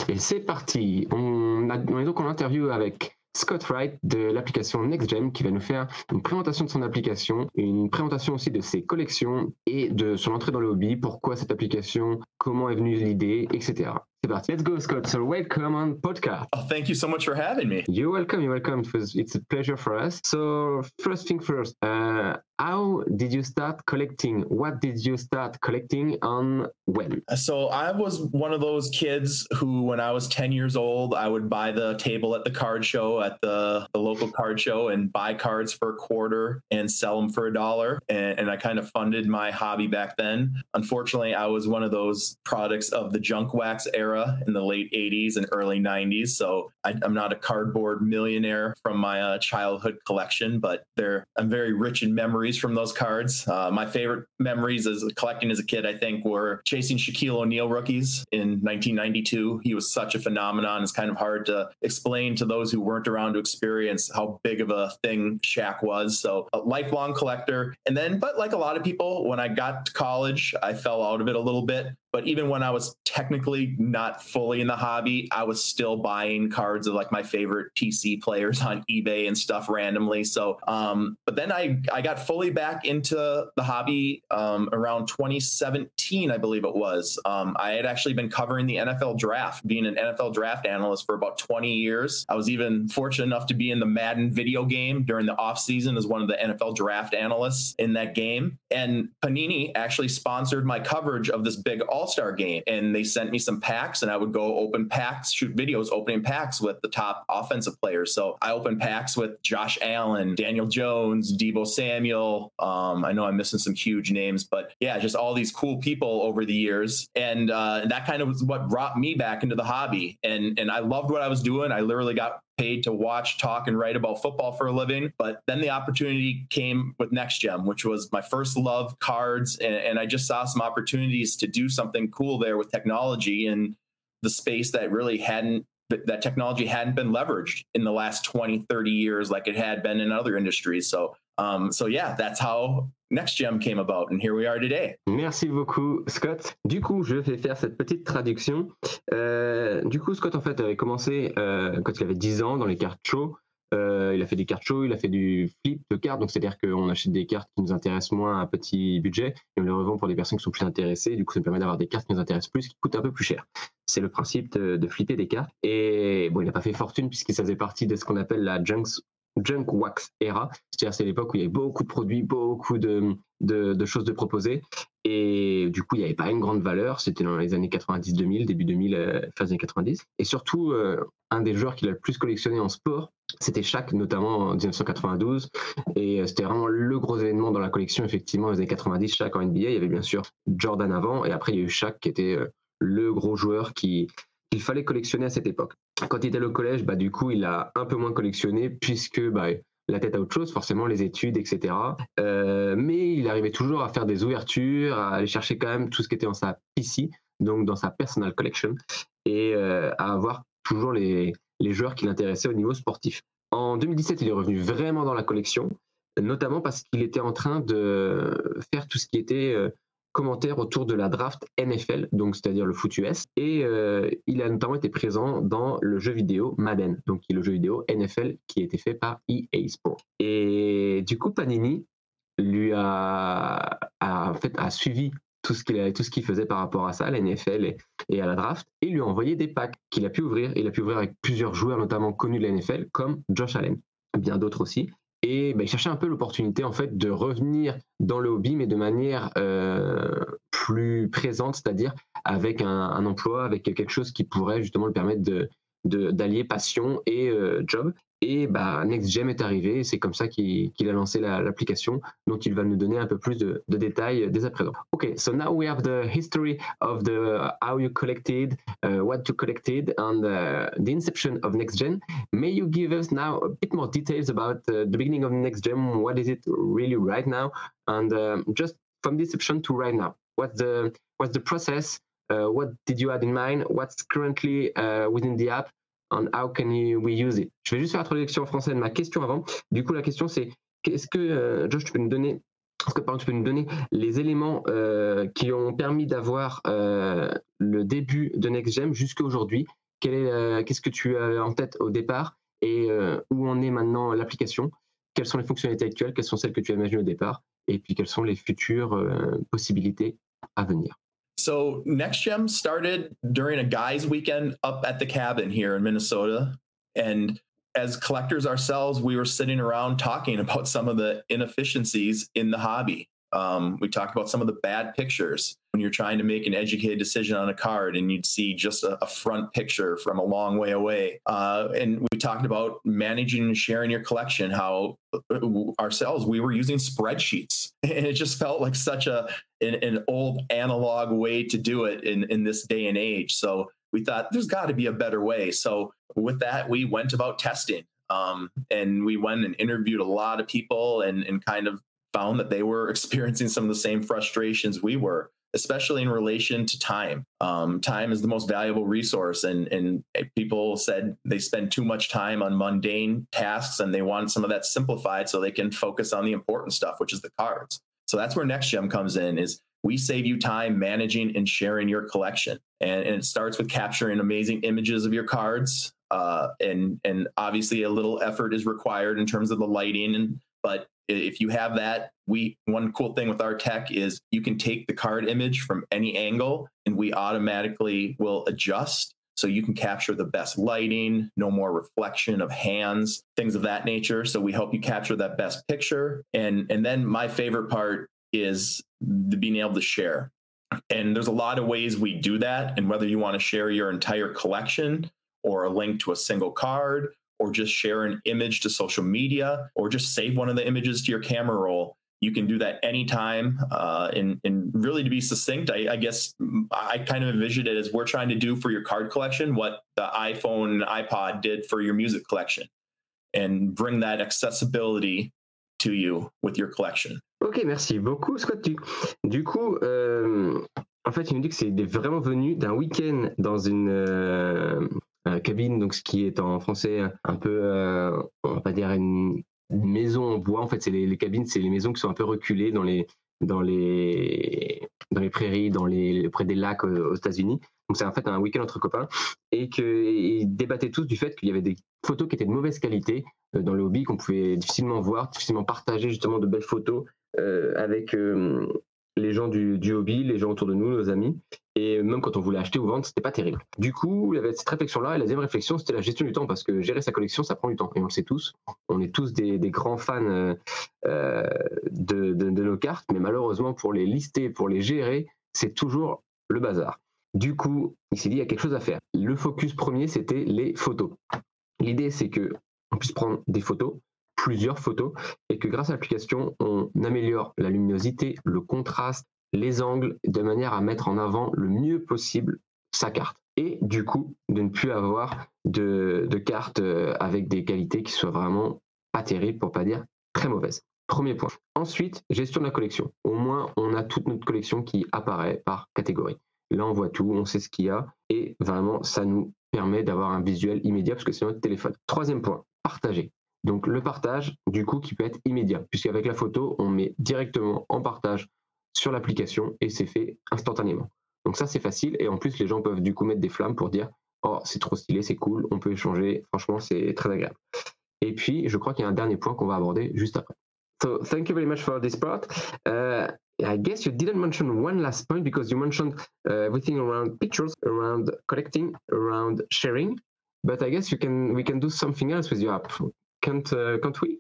Et c'est parti. On, a- on est donc en interview avec Scott Wright de l'application NextGem qui va nous faire une présentation de son application, une présentation aussi de ses collections et de son entrée dans le hobby, pourquoi cette application, comment est venue l'idée, etc. Let's go Scott. So welcome on podcast. Oh, thank you so much for having me. You're welcome. You're welcome. It was, it's a pleasure for us. So first thing first, uh, how did you start collecting? What did you start collecting on when? So I was one of those kids who, when I was 10 years old, I would buy the table at the card show at the, the local card show and buy cards for a quarter and sell them for a dollar. And, and I kind of funded my hobby back then. Unfortunately, I was one of those products of the junk wax era in the late 80s and early 90s. So I, I'm not a cardboard millionaire from my uh, childhood collection, but they're, I'm very rich in memories from those cards. Uh, my favorite memories as collecting as a kid, I think, were chasing Shaquille O'Neal rookies in 1992. He was such a phenomenon. It's kind of hard to explain to those who weren't around to experience how big of a thing Shaq was. So a lifelong collector. And then, but like a lot of people, when I got to college, I fell out of it a little bit. But even when I was technically not fully in the hobby, I was still buying cards of like my favorite PC players on eBay and stuff randomly. So, um, but then I I got fully back into the hobby um, around 2017 I believe it was. Um, I had actually been covering the NFL draft, being an NFL draft analyst for about 20 years. I was even fortunate enough to be in the Madden video game during the offseason as one of the NFL draft analysts in that game. And Panini actually sponsored my coverage of this big All Star game. And they sent me some packs, and I would go open packs, shoot videos opening packs with the top offensive players. So I opened packs with Josh Allen, Daniel Jones, Debo Samuel. Um, I know I'm missing some huge names, but yeah, just all these cool people over the years. And uh, that kind of was what brought me back into the hobby. And, and I loved what I was doing. I literally got paid to watch, talk, and write about football for a living. But then the opportunity came with Next Gem, which was my first love cards. And, and, I just saw some opportunities to do something cool there with technology and the space that really hadn't that technology hadn't been leveraged in the last 20 30 years like it had been in other industries so um, so yeah that's how Next Gem came about, and here we are today. Merci beaucoup, Scott. Du coup, je vais faire cette petite traduction. Euh, du coup, Scott, en fait, avait commencé euh, quand il avait 10 ans dans les cartes show. Euh, il a fait des cartes show, il a fait du flip de cartes, donc c'est-à-dire qu'on achète des cartes qui nous intéressent moins à petit budget et on les revend pour des personnes qui sont plus intéressées. Du coup, ça permet d'avoir des cartes qui nous intéressent plus, qui coûtent un peu plus cher. C'est le principe de, de, flipper des cartes. Et bon, il n'a pas fait fortune puisqu'il faisait partie de ce qu'on appelle la Junks junk wax era, c'est-à-dire c'est l'époque où il y avait beaucoup de produits, beaucoup de, choses de proposer, et du coup il n'y avait pas une grande valeur, c'était dans les années 90-2000, début 2000, euh, fin des années 90, et surtout euh, un des joueurs qu'il a le plus collectionné en sport, c'était Shaq, notamment en 1992, et euh, c'était vraiment le gros événement dans la collection, effectivement, les années 90, Shaq en NBA, il y avait bien sûr Jordan avant, et après il y a eu Shaq qui était le gros joueur qui il fallait collectionner à cette époque. Quand il était au collège, bah, du coup, il a un peu moins collectionné puisque bah, la tête à autre chose, forcément les études, etc. Euh, mais il arrivait toujours à faire des ouvertures, à aller chercher quand même tout ce qui était dans sa PC, donc dans sa personal collection, et euh, à avoir toujours les, les joueurs qui l'intéressaient au niveau sportif. En 2017, il est revenu vraiment dans la collection, notamment parce qu'il était en train de faire tout ce qui était euh, commentaires autour de la draft NFL, donc c'est-à-dire le foot US, et euh, il a notamment été présent dans le jeu vidéo Madden, donc le jeu vidéo NFL qui a été fait par EA Sports. Et du coup, Panini lui a, en fait, a suivi tout ce qu'il tout faisait par rapport à ça, la NFL et, et, à la draft, et lui a envoyé des packs qu'il a pu ouvrir. Il a pu ouvrir avec plusieurs joueurs, notamment connus de la NFL, comme Josh Allen, bien d'autres aussi. Et bah, il cherchait un peu l'opportunité en fait de revenir dans le hobby, mais de manière euh, plus présente, c'est-à-dire avec un, emploi, avec quelque chose qui pourrait justement le permettre d'allier passion et euh, job. Et bah, NextGem est arrivé, c'est comme ça qu'il a lancé l'application. Donc il va nous donner un peu plus de, détails dès à présent. Okay, so now we have the history of the how you collected, uh, what you collected, and uh, the inception of NextGen. May you give us now a bit more details about uh, the beginning of NextGen? What is it really right now, and um, just from inception to right now? What's the what's the process? Uh, what did you have in mind? What's currently uh, within the app? On how can we use it? Je vais juste faire la traduction en français de ma question avant. Du coup, la question c'est est-ce que, euh, Josh, tu peux nous donner que pardon, tu peux nous donner les éléments euh, qui ont permis d'avoir euh, le début de NextGem jusqu'à aujourd'hui? Qu'est-ce que tu as en tête au départ? Et où en est maintenant l'application? Quelles sont les fonctionnalités actuelles? Quelles sont celles que tu as imaginées au départ? Et puis quelles sont les futures possibilités à venir? So NextGem started during a guys' weekend up at the cabin here in Minnesota. And as collectors ourselves, we were sitting around talking about some of the inefficiencies in the hobby. Um, we talked about some of the bad pictures when you're trying to make an educated decision on a card and you'd see just a, a front picture from a long way away. Uh, and we talked about managing and sharing your collection, how uh, ourselves, we were using spreadsheets. And it just felt like such a an, an old analog way to do it in, in this day and age. So we thought there's got to be a better way. So with that, we went about testing. Um, and we went and interviewed a lot of people and, and kind of found that they were experiencing some of the same frustrations we were especially in relation to time. Um, time is the most valuable resource, and and people said they spend too much time on mundane tasks, and they want some of that simplified so they can focus on the important stuff, which is the cards. So that's where NextGem comes in. Is we save you time managing and sharing your collection, and, and it starts with capturing amazing images of your cards. Uh, and and obviously a little effort is required in terms of the lighting and but if you have that, we one cool thing with our tech is you can take the card image from any angle and we automatically will adjust so you can capture the best lighting, no more reflection of hands, things of that nature. So we help you capture that best picture. And and then my favorite part is the being able to share. And there's a lot of ways we do that. And whether you want to share your entire collection or a link to a single card or just share an image to social media or just save one of the images to your camera roll you can do that anytime uh, and, and really to be succinct I, I, guess i kind of envision it as we're trying to do for your card collection what the iphone and ipod did for your music collection and bring that accessibility to you with your collection. Ok merci beaucoup scott. Du, coup euh, en fait il nous dit que c'est vraiment venu d'un week-end dans une euh, cabine, donc ce qui est en français un peu, euh, on va pas dire une, maison en bois. En fait, c'est les, cabines, c'est les maisons qui sont un peu reculées dans les dans les dans les prairies, dans les près des lacs euh, aux, États-Unis. Donc c'est en fait un week-end entre copains et qu'ils débattaient tous du fait qu'il y avait des photos qui étaient de mauvaise qualité dans le hobby qu'on pouvait difficilement voir, difficilement partager justement de belles photos avec les gens du, du, hobby, les gens autour de nous, nos amis. Et même quand on voulait acheter ou vendre, c'était pas terrible. Du coup, il y avait cette réflexion-là. Et la deuxième réflexion, c'était la gestion du temps, parce que gérer sa collection, ça prend du temps. Et on le sait tous. On est tous des, des grands fans euh, euh de, de, de, nos cartes, mais malheureusement, pour les lister, pour les gérer, c'est toujours le bazar. Du coup, il s'est dit, il y a quelque chose à faire. Le focus premier, c'était les photos. L'idée, c'est que on puisse prendre des photos, plusieurs photos et que grâce à l'application, on améliore la luminosité, le contraste, les angles de manière à mettre en avant le mieux possible sa carte. Et du coup, de ne plus avoir de, cartes euh, avec des qualités qui soient vraiment pas terribles, pour pas dire très mauvaises. Premier point. Ensuite, gestion de la collection. Au moins, on a toute notre collection qui apparaît par catégorie. Là, on voit tout, on sait ce qu'il y a, et vraiment, ça nous permet d'avoir un visuel immédiat parce que c'est notre téléphone. Troisième point, partager. Donc le partage, du coup, qui peut être immédiat, puisqu'avec la photo, on met directement en partage sur l'application et c'est fait instantanément. Donc ça, c'est facile et en plus, les gens peuvent du coup mettre des flammes pour dire Oh, c'est trop stylé, c'est cool, on peut échanger. Franchement, c'est très agréable. Et puis, je crois qu'il y a un dernier point qu'on va aborder juste après. So, thank you very much for this part. Uh, I guess you didn't mention one last point because you mentioned uh, everything around pictures, around collecting, around sharing. But I guess you can we can do something else with your app. Can't uh, can't we?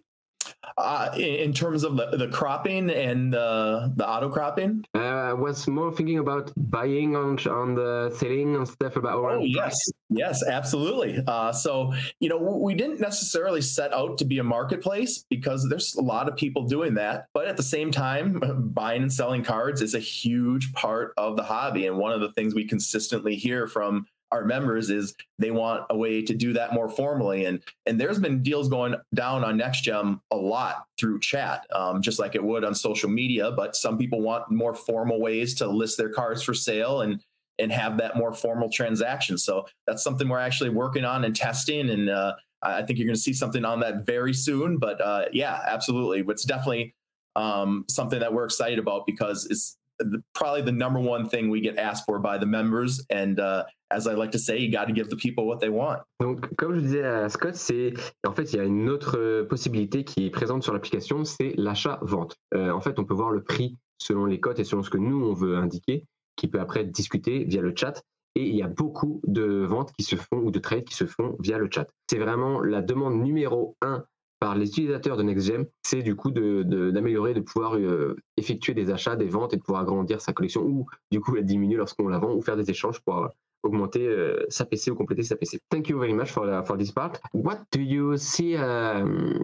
Uh, in terms of the, the cropping and the the auto cropping, uh, I was more thinking about buying on on the selling and stuff about. Oh yes, yes, absolutely. Uh, so you know we didn't necessarily set out to be a marketplace because there's a lot of people doing that, but at the same time, buying and selling cards is a huge part of the hobby, and one of the things we consistently hear from our members is they want a way to do that more formally. And and there's been deals going down on nextgem a lot through chat um, just like it would on social media but some people want more formal ways to list their cars for sale and and have that more formal transaction. So that's something we're actually working on and testing. And uh, i think you're going to see something on that very soon but uh, yeah absolutely. It's definitely um, something that we're excited about because it's probably the number one thing we get asked for by the members and uh, as I like to say, you got to give the people what they want. Donc, comme je disais à Scott, c'est en fait il y a une autre euh, possibilité qui est présente sur l'application, c'est l'achat-vente. Euh, en fait, on peut voir le prix selon les cotes et selon ce que nous on veut indiquer, qui peut après être discuté via le chat. Et il y a beaucoup de ventes qui se font ou de trades qui se font via le chat. C'est vraiment la demande numéro un par les utilisateurs de NextGem, c'est du coup d'améliorer, de, pouvoir euh, effectuer des achats, des ventes et de pouvoir agrandir sa collection ou du coup la diminuer lorsqu'on la vend ou faire des échanges pour augmenter euh, sa PC ou compléter sa PC. Thank you very much for, this part. What do you see, um,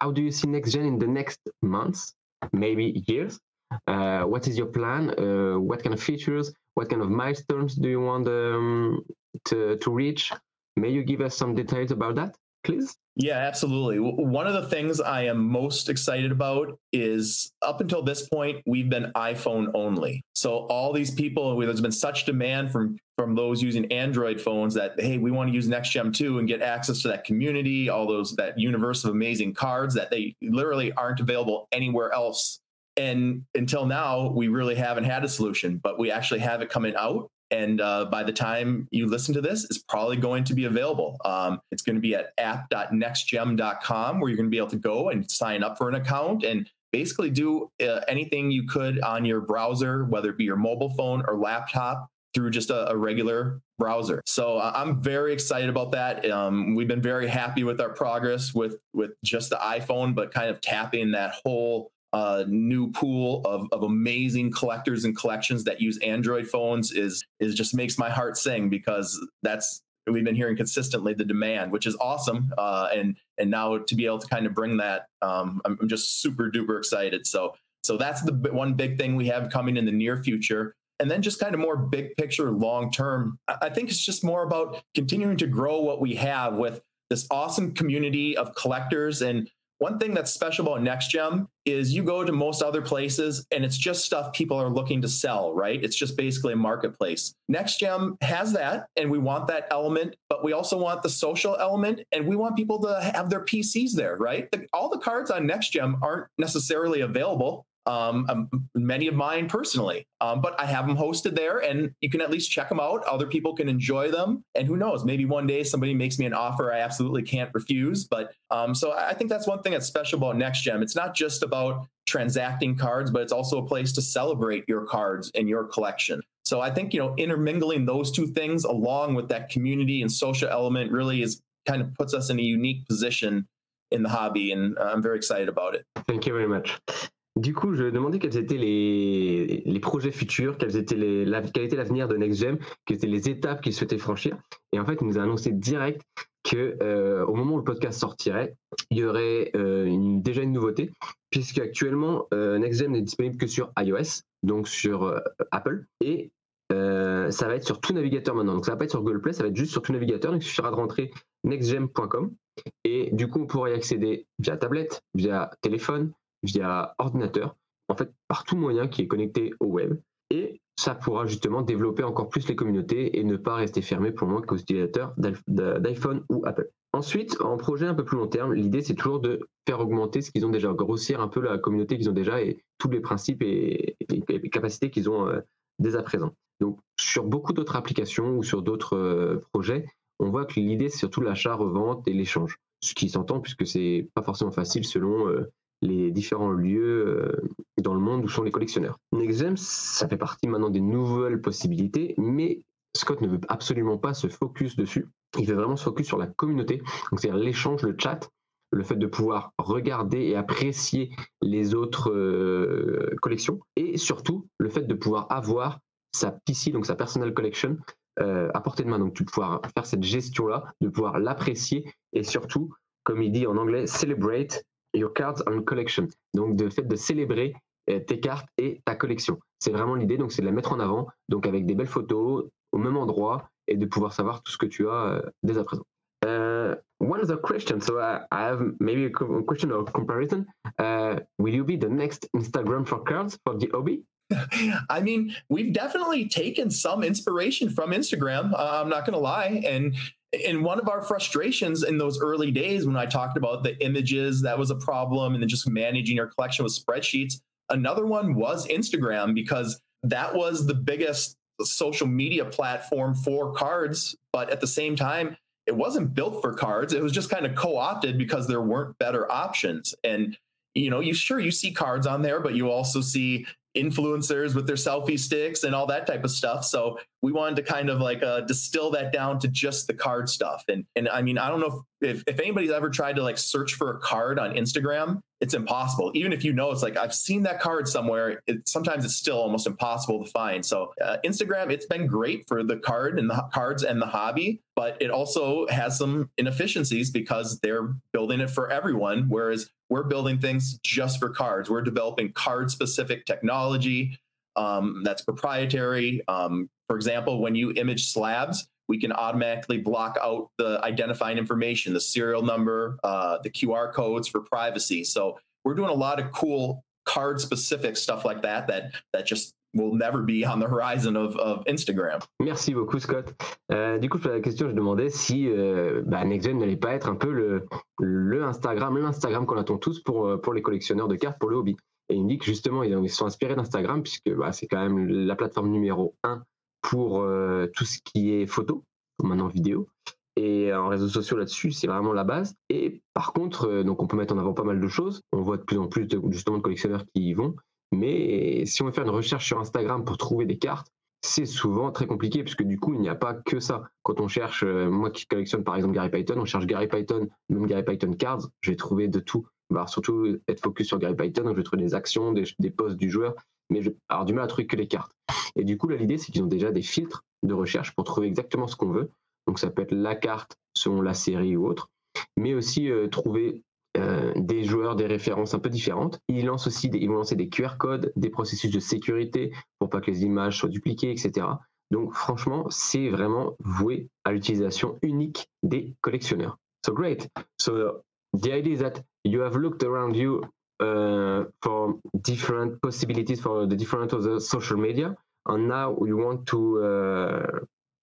how do you see next gen in the next months, maybe years? Uh, what is your plan? Uh, what kind of features? What kind of milestones do you want um, to, to reach? May you give us some details about that, please? Yeah, absolutely. One of the things I am most excited about is up until this point, we've been iPhone only. So all these people, there's been such demand from from those using Android phones that hey, we want to use NextGem 2 and get access to that community, all those that universe of amazing cards that they literally aren't available anywhere else. And until now, we really haven't had a solution, but we actually have it coming out And uh, by the time you listen to this, it's probably going to be available. Um, it's going to be at app.nextgem.com where you're going to be able to go and sign up for an account and basically do uh, anything you could on your browser, whether it be your mobile phone or laptop through just a, a regular browser. So uh, I'm very excited about that. Um, we've been very happy with our progress with with just the iPhone, but kind of tapping that whole uh, new pool of, of amazing collectors and collections that use Android phones is is just makes my heart sing because that's we've been hearing consistently the demand, which is awesome. Uh, and and now to be able to kind of bring that, um, I'm, I'm just super duper excited. So so that's the one big thing we have coming in the near future. And then just kind of more big picture, long term. I think it's just more about continuing to grow what we have with this awesome community of collectors and one thing that's special about NextGem is you go to most other places and it's just stuff people are looking to sell, right? It's just basically a marketplace. NextGem has that and we want that element, but we also want the social element and we want people to have their PCs there, right? The, all the cards on NextGem aren't necessarily available um, um, many of mine personally. Um, but I have them hosted there, and you can at least check them out. Other people can enjoy them, and who knows? Maybe one day somebody makes me an offer I absolutely can't refuse. But um, so I think that's one thing that's special about NextGem. It's not just about transacting cards, but it's also a place to celebrate your cards and your collection. So I think you know intermingling those two things along with that community and social element really is kind of puts us in a unique position in the hobby, and I'm very excited about it. Thank you very much. Du coup, je demandais quels étaient les, projets futurs, quels étaient quel était l'avenir de NextGem, quelles étaient les étapes qu'il souhaitait franchir. Et en fait, il nous a annoncé direct que euh, moment où le podcast sortirait, il y aurait euh, déjà une nouveauté, puisque actuellement euh, NextGem n'est disponible que sur iOS, donc sur Apple, et ça va être sur tout navigateur maintenant. Donc ça va pas être sur Google Play, ça va être juste sur tout navigateur. Donc il suffira de rentrer nextgem.com et du coup on pourra y accéder via tablette, via téléphone, via ordinateur, en fait par tout moyen qui est connecté au web. Et ça pourra justement développer encore plus les communautés et ne pas rester fermé pour moi qu'aux utilisateurs d'iPhone ou Apple. Ensuite, en projet un peu plus long terme, l'idée c'est toujours de faire augmenter ce qu'ils ont déjà, grossir un peu la communauté qu'ils ont déjà et tous les principes et, capacités qu'ils ont euh, dès à présent. Donc sur beaucoup d'autres applications ou sur d'autres euh, projets, on voit que l'idée c'est surtout l'achat-revente et l'échange. Ce qui s'entend puisque c'est pas forcément facile selon euh, les différents lieux euh, dans le monde où sont les collectionneurs. NextGem, ça fait partie maintenant des nouvelles possibilités, mais Scott ne veut absolument pas se focus dessus. Il veut vraiment se focus sur la communauté, c'est-à-dire l'échange, le chat, le fait de pouvoir regarder et apprécier les autres euh, collections, et surtout le fait de pouvoir avoir sa PC, donc sa personal collection, euh, à portée de main. Donc de pouvoir faire cette gestion-là, de pouvoir l'apprécier, et surtout, comme il dit en anglais, celebrate your cards on collection. Donc, de fait de célébrer euh, tes cartes et ta collection. C'est vraiment l'idée, donc c'est de la mettre en avant, donc avec des belles photos au même endroit et de pouvoir savoir tout ce que tu as euh, dès à présent. Uh, one other question. So uh, I have maybe a question of comparison. Uh, will you be the next Instagram for cards for the hobby? I mean, we've definitely taken some inspiration from Instagram. Uh, I'm not going to lie, and and one of our frustrations in those early days when I talked about the images, that was a problem, and then just managing our collection with spreadsheets. Another one was Instagram because that was the biggest social media platform for cards. But at the same time, it wasn't built for cards. It was just kind of co opted because there weren't better options. And you know, you sure you see cards on there, but you also see influencers with their selfie sticks and all that type of stuff. So we wanted to kind of like uh, distill that down to just the card stuff. And and I mean, I don't know if, if, if anybody's ever tried to like search for a card on Instagram, it's impossible. Even if you know, it's like I've seen that card somewhere. It, sometimes it's still almost impossible to find. So uh, Instagram, it's been great for the card and the cards and the hobby, but it also has some inefficiencies because they're building it for everyone. Whereas we're building things just for cards. We're developing card specific technology um, that's proprietary. Um, for example, when you image slabs, we can automatically block out the identifying information, the serial number, uh, the QR codes for privacy. So we're doing a lot of cool card specific stuff like that that that just will never be on the horizon of, of Instagram. Merci beaucoup Scott. Euh, du coup, la question, je demandais si euh, bah, NextGen n'allait pas être un peu le, le Instagram, l'Instagram qu'on attend tous pour, euh, pour les collectionneurs de cartes, pour le hobby. Et il me dit que justement, ils, sont inspirés d'Instagram puisque bah, c'est quand même la plateforme numéro un pour euh, tout ce qui est photo, maintenant vidéo. Et en réseaux sociaux là-dessus, c'est vraiment la base. Et par contre, euh, donc on peut mettre en avant pas mal de choses. On voit de plus en plus de, justement de collectionneurs qui y vont. Mais si on veut faire une recherche sur Instagram pour trouver des cartes, c'est souvent très compliqué puisque du coup il n'y a pas que ça. Quand on cherche, euh, moi qui collectionne par exemple Gary Python, on cherche Gary Python, même Gary Python cards, je vais trouver de tout. On va surtout être focus sur Gary Python, donc je vais trouver des actions, des, des posts du joueur, mais je vais du mal à trouver que les cartes. Et du coup là l'idée c'est qu'ils ont déjà des filtres de recherche pour trouver exactement ce qu'on veut. Donc ça peut être la carte selon la série ou autre, mais aussi euh, trouver euh, des joueurs, des références un peu différentes. Ils lancent aussi des, ils vont lancer des QR codes, des processus de sécurité pour pas que les images soient dupliquées, etc. Donc franchement, c'est vraiment voué à l'utilisation unique des collectionneurs. So great. So the idea is that you have looked around you uh, for different possibilities for the different other social media, and now you want to uh,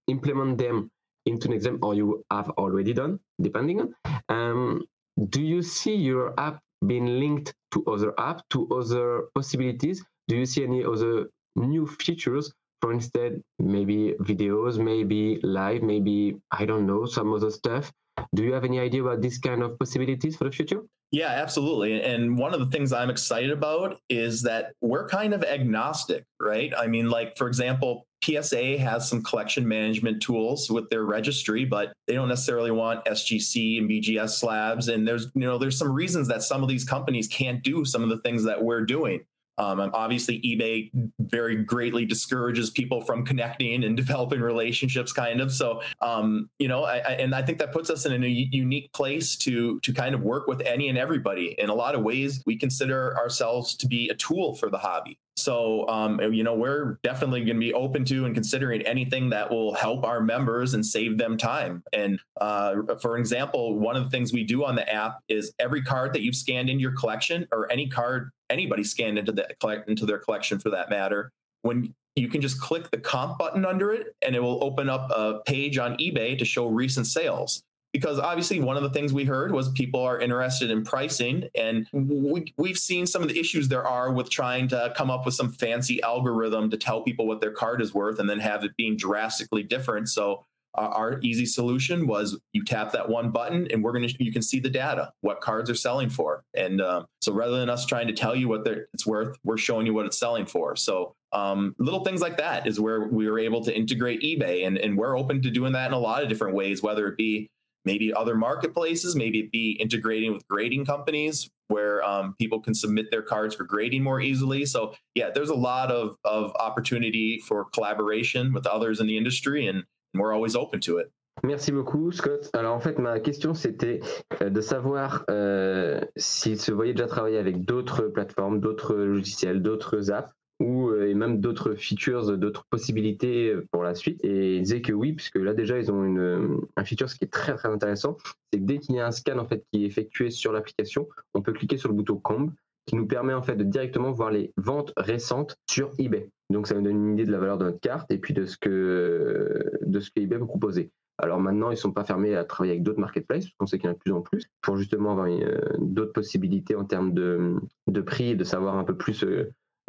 implement them into an exam, or you have already done, depending on. Um, do you see your app being linked to other apps, to other possibilities? Do you see any other new features? For instance, maybe videos, maybe live, maybe I don't know, some other stuff. Do you have any idea about this kind of possibilities for the future? Yeah, absolutely. And one of the things I'm excited about is that we're kind of agnostic, right? I mean, like, for example, PSA has some collection management tools with their registry, but they don't necessarily want SGC and BGS slabs. And there's, you know, there's some reasons that some of these companies can't do some of the things that we're doing. Um, obviously, eBay very greatly discourages people from connecting and developing relationships, kind of. So, um, you know, I, I, and I think that puts us in a unique place to to kind of work with any and everybody. In a lot of ways, we consider ourselves to be a tool for the hobby. So, um, you know, we're definitely going to be open to and considering anything that will help our members and save them time. And uh, for example, one of the things we do on the app is every card that you've scanned into your collection, or any card anybody scanned into the into their collection for that matter, when you can just click the comp button under it, and it will open up a page on eBay to show recent sales because obviously one of the things we heard was people are interested in pricing and we, we've seen some of the issues there are with trying to come up with some fancy algorithm to tell people what their card is worth and then have it being drastically different. So uh, our easy solution was you tap that one button and we're going to you can see the data what cards are selling for. And um, so rather than us trying to tell you what it's worth we're showing you what it's selling for. So um, little things like that is where we were able to integrate ebay and, and we're open to doing that in a lot of different ways whether it be maybe other marketplaces, maybe it be integrating with grading companies where um, people can submit their cards for grading more easily. So yeah, there's a lot of, of opportunity for collaboration with others in the industry and, we're always open to it. Merci beaucoup, Scott. Alors en fait, ma question c'était euh, de savoir euh, s'il se voyait déjà travailler avec d'autres plateformes, d'autres logiciels, d'autres apps ou euh, et même d'autres features, d'autres possibilités euh, pour la suite. Et ils disaient que oui, puisque là déjà ils ont une, un feature qui est très très intéressant, c'est que dès qu'il y a un scan en fait qui est effectué sur l'application, on peut cliquer sur le bouton Comb qui nous permet en fait de directement voir les ventes récentes sur eBay. Donc ça nous donne une idée de la valeur de notre carte et puis de ce que de ce que eBay peut proposer. Alors maintenant, ils ne sont pas fermés à travailler avec d'autres marketplaces, parce qu'on sait qu'il y en a de plus en plus, pour justement avoir euh, d'autres possibilités en termes de, de prix et de savoir un peu plus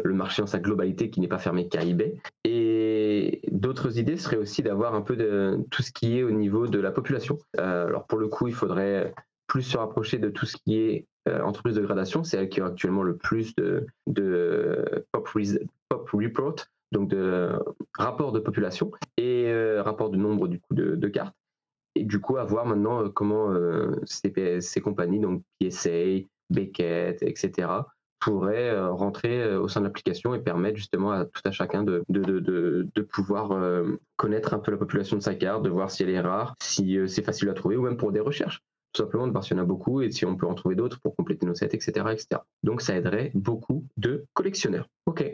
le marché en sa globalité qui n'est pas fermé qu'à eBay. Et d'autres idées seraient aussi d'avoir un peu de tout ce qui est au niveau de la population. Euh, alors pour le coup, il faudrait plus se rapprocher de tout ce qui est euh, entreprise de gradation, c'est elle qui a actuellement le plus de, de pop, report, donc de rapport de population et euh, rapport de nombre du coup de, cartes. Et du coup, à voir maintenant comment ces, ces, compagnies, donc PSA, Beckett, etc., pourrait euh, rentrer euh, au sein de l'application et permettre justement à tout à chacun de, de, de, de pouvoir euh, connaître un peu la population de sa carte, de voir si elle est rare, si c'est facile à trouver ou même pour des recherches. Tout simplement de voir s'il y en a beaucoup et si on peut en trouver d'autres pour compléter nos sets, etc., etc. Donc ça aiderait beaucoup de collectionneurs. OK.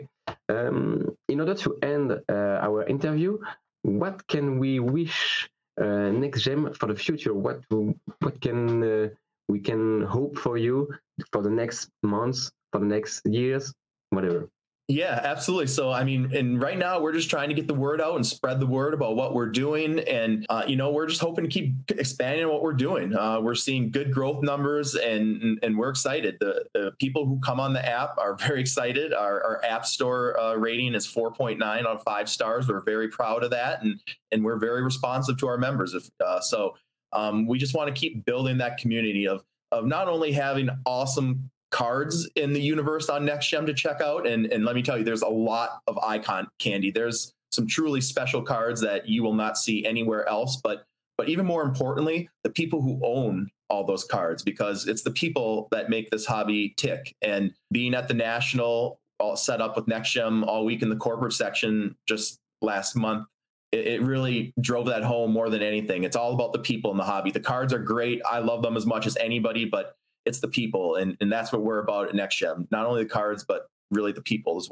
Um, in order to end our interview, what can we wish uh, Next Gem for the future? What, what can uh, we can hope for you for the next months? for the next years, whatever. Yeah, absolutely. So, I mean, and right now we're just trying to get the word out and spread the word about what we're doing. And, uh, you know, we're just hoping to keep expanding what we're doing. Uh, we're seeing good growth numbers and and we're excited. The, the, people who come on the app are very excited. Our, our App Store uh, rating is 4.9 out of five stars. We're very proud of that. And, and we're very responsive to our members. If, uh, so, um, we just want to keep building that community of, of not only having awesome cards in the universe on next gem to check out. And and let me tell you there's a lot of icon candy. There's some truly special cards that you will not see anywhere else. But but even more importantly the people who own all those cards because it's the people that make this hobby tick. And being at the national all set up with nextgem all week in the corporate section just last month it really drove that home more than anything. It's all about the people in the hobby. The cards are great. I love them as much as anybody but it's the people, and and that's what we're about at NextGem. Not only the cards, but really the people as.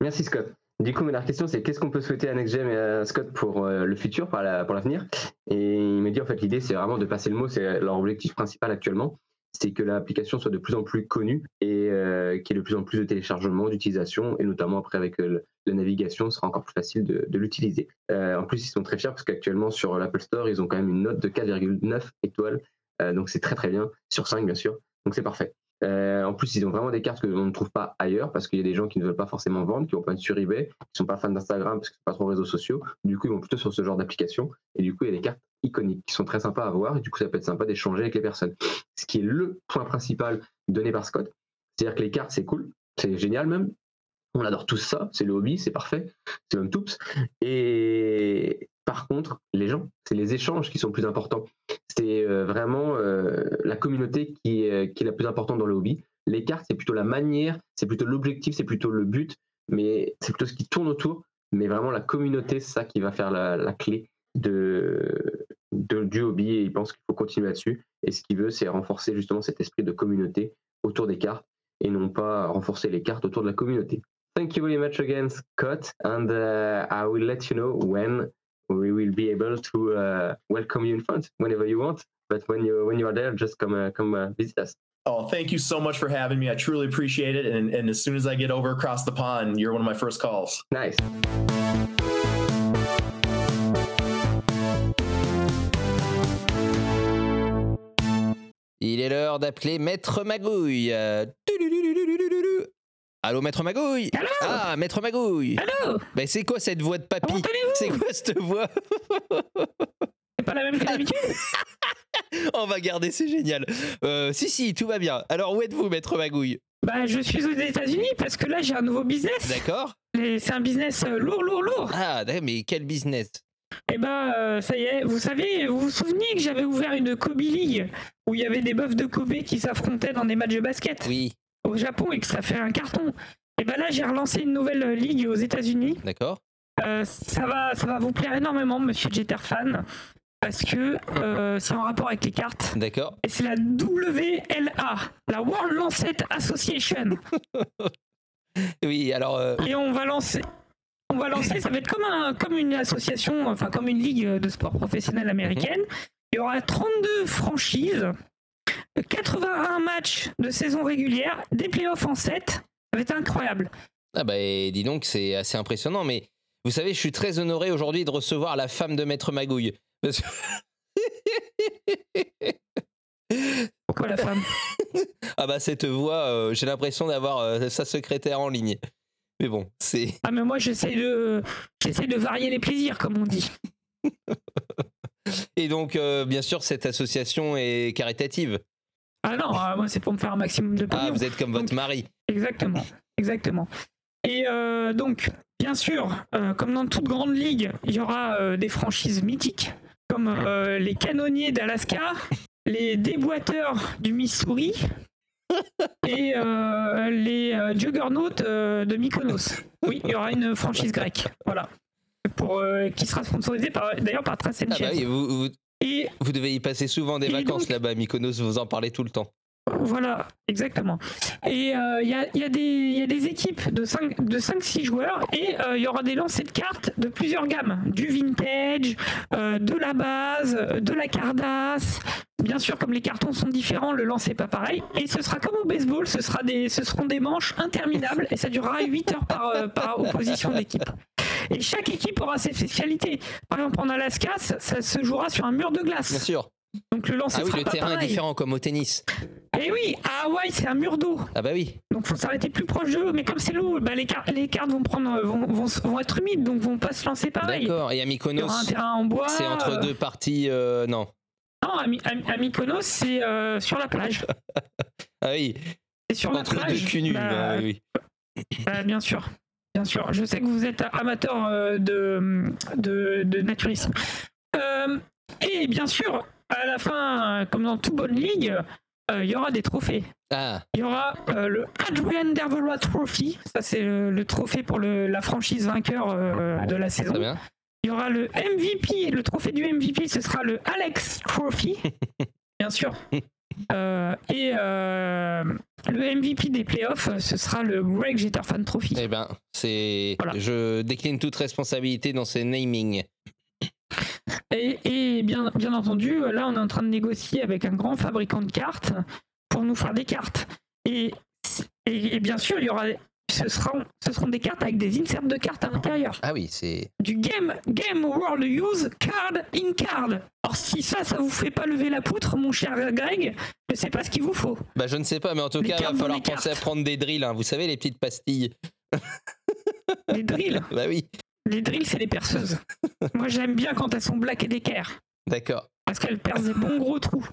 Merci Scott. Du coup, ma dernière question, c'est qu'est-ce qu'on peut souhaiter à NextGem et euh, à Scott pour euh, le futur, pour, l'avenir? Et il me dit, en fait, l'idée, c'est vraiment de passer le mot, c'est leur objectif principal actuellement, c'est que l'application soit de plus en plus connue et euh, qu'il y ait de plus en plus de téléchargements, d'utilisation, et notamment après avec la navigation, ce sera encore plus facile de, l'utiliser. en plus, ils sont très fiers parce qu'actuellement, sur l'Apple Store, ils ont quand même une note de 4,9 étoiles, donc c'est très très bien, sur 5 bien sûr. Donc c'est parfait. Euh, en plus, ils ont vraiment des cartes que l'on ne trouve pas ailleurs parce qu'il y a des gens qui ne veulent pas forcément vendre, qui vont pas être sur eBay, qui ne sont pas fans d'Instagram parce que c'est pas trop réseaux sociaux. Du coup, ils vont plutôt sur ce genre d'application. Et du coup, il y a des cartes iconiques qui sont très sympas à voir. Et du coup, ça peut être sympa d'échanger avec les personnes. Ce qui est le point principal donné par Scott. C'est-à-dire que les cartes, c'est cool. C'est génial même. On adore tout ça. C'est le hobby. C'est parfait. C'est même tout. Et, par contre, les gens, c'est les échanges qui sont plus importants. C'est euh, vraiment euh, la communauté qui est, la plus importante dans le hobby. Les cartes, c'est plutôt la manière, c'est plutôt l'objectif, c'est plutôt le but, mais c'est plutôt ce qui tourne autour. Mais vraiment, la communauté, c'est ça qui va faire la, clé de, du hobby et il pense qu'il faut continuer là-dessus. Et ce qu'il veut, c'est renforcer justement cet esprit de communauté autour des cartes et non pas renforcer les cartes autour de la communauté. Thank you very much again, Scott, and uh, I will let you know when we will be able to uh, welcome you in France whenever you want. But when you when you are there, just come uh, come uh, visit us. Oh, thank you so much for having me. I truly appreciate it. And, and as soon as I get over across the pond, you're one of my first calls. Nice. Il est l'heure d'appeler Maître Magouille. Allô, Maître Magouille Allô Ah, Maître Magouille Allô Ben, c'est quoi cette voix de papy C'est quoi cette voix C'est pas la même que d'habitude On va garder, c'est génial. Euh, si, si, tout va bien. Alors, où êtes-vous, Maître Magouille Bah, je suis aux États-Unis parce que là, j'ai un nouveau business. D'accord. C'est un business euh, lourd, lourd, lourd. Ah, mais quel business Eh ben, euh, ça y est, vous savez, vous vous souvenez que j'avais ouvert une Kobe League où il y avait des bœufs de Kobe qui s'affrontaient dans des matchs de basket? Oui au Japon et que ça fait un carton. Et bah là, j'ai relancé une nouvelle ligue aux États-Unis. d'accord. Euh, ça, va, ça va vous plaire énormément, monsieur Jeter fan, parce que euh, c'est en rapport avec les cartes. D'accord. Et c'est la WLA, la World Lancet Association. Oui, alors, euh, Et on va lancer. On va lancer, ça va être comme, un, comme une association, enfin comme une ligue de sport professionnel américaine. Il y aura 32 franchises, 81 matchs de saison régulière, des playoffs en 7. Ça va être incroyable. ah bah, et dis donc, c'est assez impressionnant, mais vous savez, je suis très honoré aujourd'hui de recevoir la femme de maître Magouille. Parce que- Pourquoi la femme? Ah bah, cette voix, euh, j'ai l'impression d'avoir euh, sa secrétaire en ligne. Mais bon, c'est. Ah mais moi j'essaie de j'essaie de varier les plaisirs comme on dit. Et donc, euh, bien sûr, cette association est caritative. Ah non, ah, moi c'est pour me faire un maximum de Ah, pognon. vous êtes comme votre mari. Exactement, exactement. Et euh, donc, bien sûr, euh, comme dans toute grande ligue, il y aura euh, des franchises mythiques, comme les canonniers d'Alaska, les déboîteurs du Missouri et les juggernauts de Mykonos. Oui, il y aura une franchise grecque, voilà. Pour, qui sera sponsorisée d'ailleurs par Trace Ah bah vous, Et vous devez y passer souvent des vacances donc- là-bas Mykonos, vous en parlez tout le temps. Voilà, exactement. Et euh, il y, a, il y a des- il y a des équipes de 5 de 5-6 joueurs et euh, il y aura des lancers de cartes de plusieurs gammes. Du vintage, euh, de la base, de la Cardass, bien sûr, comme les cartons sont différents, le lancer pas pareil. Et ce sera comme au baseball, ce, sera des, ce seront des manches interminables et ça durera 8 heures par, euh, par opposition d'équipe. Et chaque équipe aura ses spécialités. Par exemple, en Alaska, ça, ça se jouera sur un mur de Bien glace. sûr. Donc le lancer Ah oui, le terrain est différent comme au tennis. Et oui, à Hawaï, c'est un mur d'eau. Ah bah oui. Donc faut s'arrêter plus proche de l'eau. Mais comme c'est l'eau, bah, les, car- les cartes vont, prendre, vont, vont, vont être humides, donc vont pas se lancer pareil. D'accord. Et à Mykonos, en c'est entre euh, deux parties. euh, non. Non, à, Mykonos, c'est euh, sur la plage. Ah oui. C'est sur la Entre plage. deux culs nus. Bah, ah oui. bah, bien sûr. Bien sûr. Je sais que vous êtes amateur euh, de, de, de naturisme. Euh, et bien sûr, à la fin, comme dans toute bonne ligue, euh, il y aura des trophées. Ah. Il y aura euh, le Adrian Dervelois Trophy. Ça, c'est le, le trophée pour le- la franchise vainqueur euh, de la saison. Il y aura le MVP, le trophée du MVP, ce sera le Alex Trophy, bien sûr. Euh, et euh, le MVP des playoffs, ce sera le Greg Jeterfan Trophy. Eh ben, c'est. Voilà. Je décline toute responsabilité dans ces naming. Et, et bien, bien entendu, là, on est en train de négocier avec un grand fabricant de cartes pour nous faire des cartes. Et, et, et bien sûr, il y aura, ce, seront, ce seront des cartes avec des inserts de cartes à l'intérieur. Ah oui, c'est. du game, game World Use Card in Card. Alors si ça, ça vous fait pas lever la poutre, mon cher Greg, je sais pas ce qu'il vous faut. Bah je ne sais pas, mais en tout Les cas, il va falloir penser à prendre des drills. hein. Vous savez, les petites pastilles. Les drills, Bah oui. les drills, c'est les perceuses. Moi, j'aime bien quand elles sont black et d'équerre, D'accord. parce qu'elles percent des bons gros trous.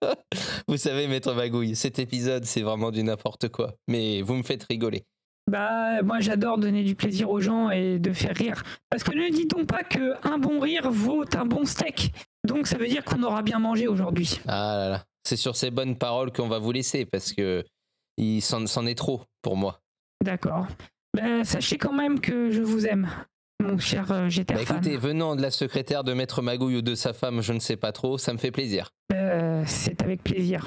Vous savez, Maître Magouille, cet épisode, c'est vraiment du n'importe quoi. Mais vous me faites rigoler. Bah, moi, j'adore donner du plaisir aux gens et de faire rire. Parce que ne dit-on pas que un bon rire vaut un bon steak? Donc, ça veut dire qu'on aura bien mangé aujourd'hui. Ah là là. C'est sur ces bonnes paroles qu'on va vous laisser parce que il s'en est trop pour moi. D'accord. Bah, sachez quand même que je vous aime, mon cher euh, Bah écoutez, venant de la secrétaire de Maître Magouille ou de sa femme, je ne sais pas trop, ça me fait plaisir. Euh, c'est avec plaisir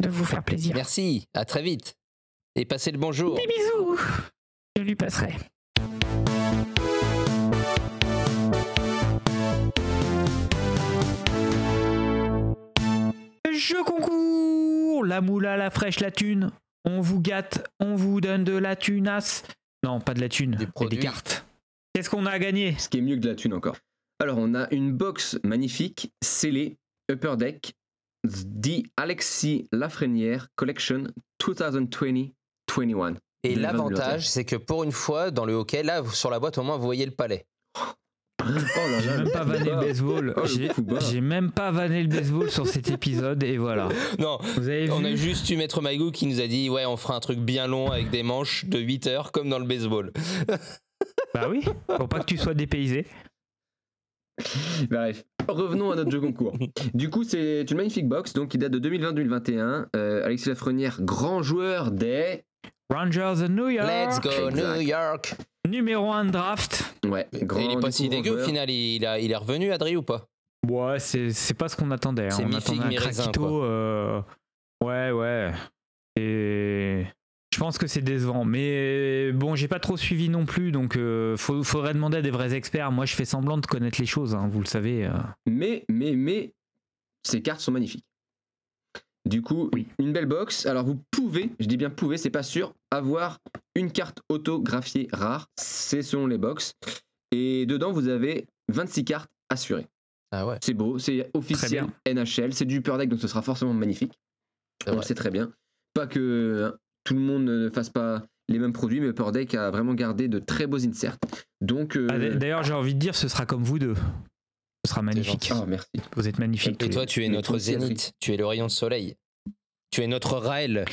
de vous faire plaisir. Merci, à très vite. Et passez le bonjour. Des bisous Je lui passerai. Je concours La moula, la fraîche, la thune. On vous gâte, on vous donne de la thunasse. Non, pas de la thune, produits. des cartes. Qu'est-ce qu'on a à gagner? Ce qui est mieux que de la thune encore. Alors, on a une box magnifique, scellée, Upper Deck, The Alexis Lafrenière Collection 2020-21. Et 2020, l'avantage, c'est que pour une fois, dans le hockey, là, sur la boîte, au moins, vous voyez le palais. Oh là J'ai même pas vanné le bas. baseball. Oh, J'ai- même pas vanné le baseball sur cet épisode et voilà. Non, Vous avez on a juste eu Maître Magou qui nous a dit Ouais, on fera un truc bien long avec des manches de 8 heures, comme dans le baseball. Bah oui, pour pas que tu sois dépaysé. Bref, revenons à notre jeu concours. Du coup, c'est une magnifique box donc qui date de 2020-2021. Euh, Alexis Lafrenière, grand joueur des. Rangers de New York. Let's go, Exact. New York Numéro 1 de draft. Ouais, grand. Et il est pas coup, si dégueu au final, il, a, il est revenu, Adri, ou pas? Ouais, c'est c'est pas ce qu'on attendait. hein. C'est On attendait un quoi. euh, Ouais, ouais. Et je pense que c'est décevant. Mais bon, j'ai pas trop suivi non plus, donc euh, faut- faudrait demander à des vrais experts. Moi, je fais semblant de connaître les choses, hein, vous le savez. euh. Mais, mais, mais, ces cartes sont magnifiques. Du coup, Oui. une belle box. Alors, vous pouvez, je dis bien pouvez, c'est pas sûr, avoir une carte autographiée rare. C'est selon les box. Et dedans, vous avez 26 cartes assurées. Ah ouais, C'est beau, c'est officiel NHL, c'est du Deck, donc ce sera forcément magnifique. c'est On le sait très bien. Pas que hein, tout le monde ne fasse pas les mêmes produits, mais Upper Deck a vraiment gardé de très beaux inserts. Donc, euh, Ah, D'ailleurs, j'ai envie de dire, ce sera comme vous deux. Sera magnifique. gentil. oh, merci. Vous êtes magnifiques. Et toi, tu es notre zénith, tu es le rayon de soleil. Tu es notre Raël.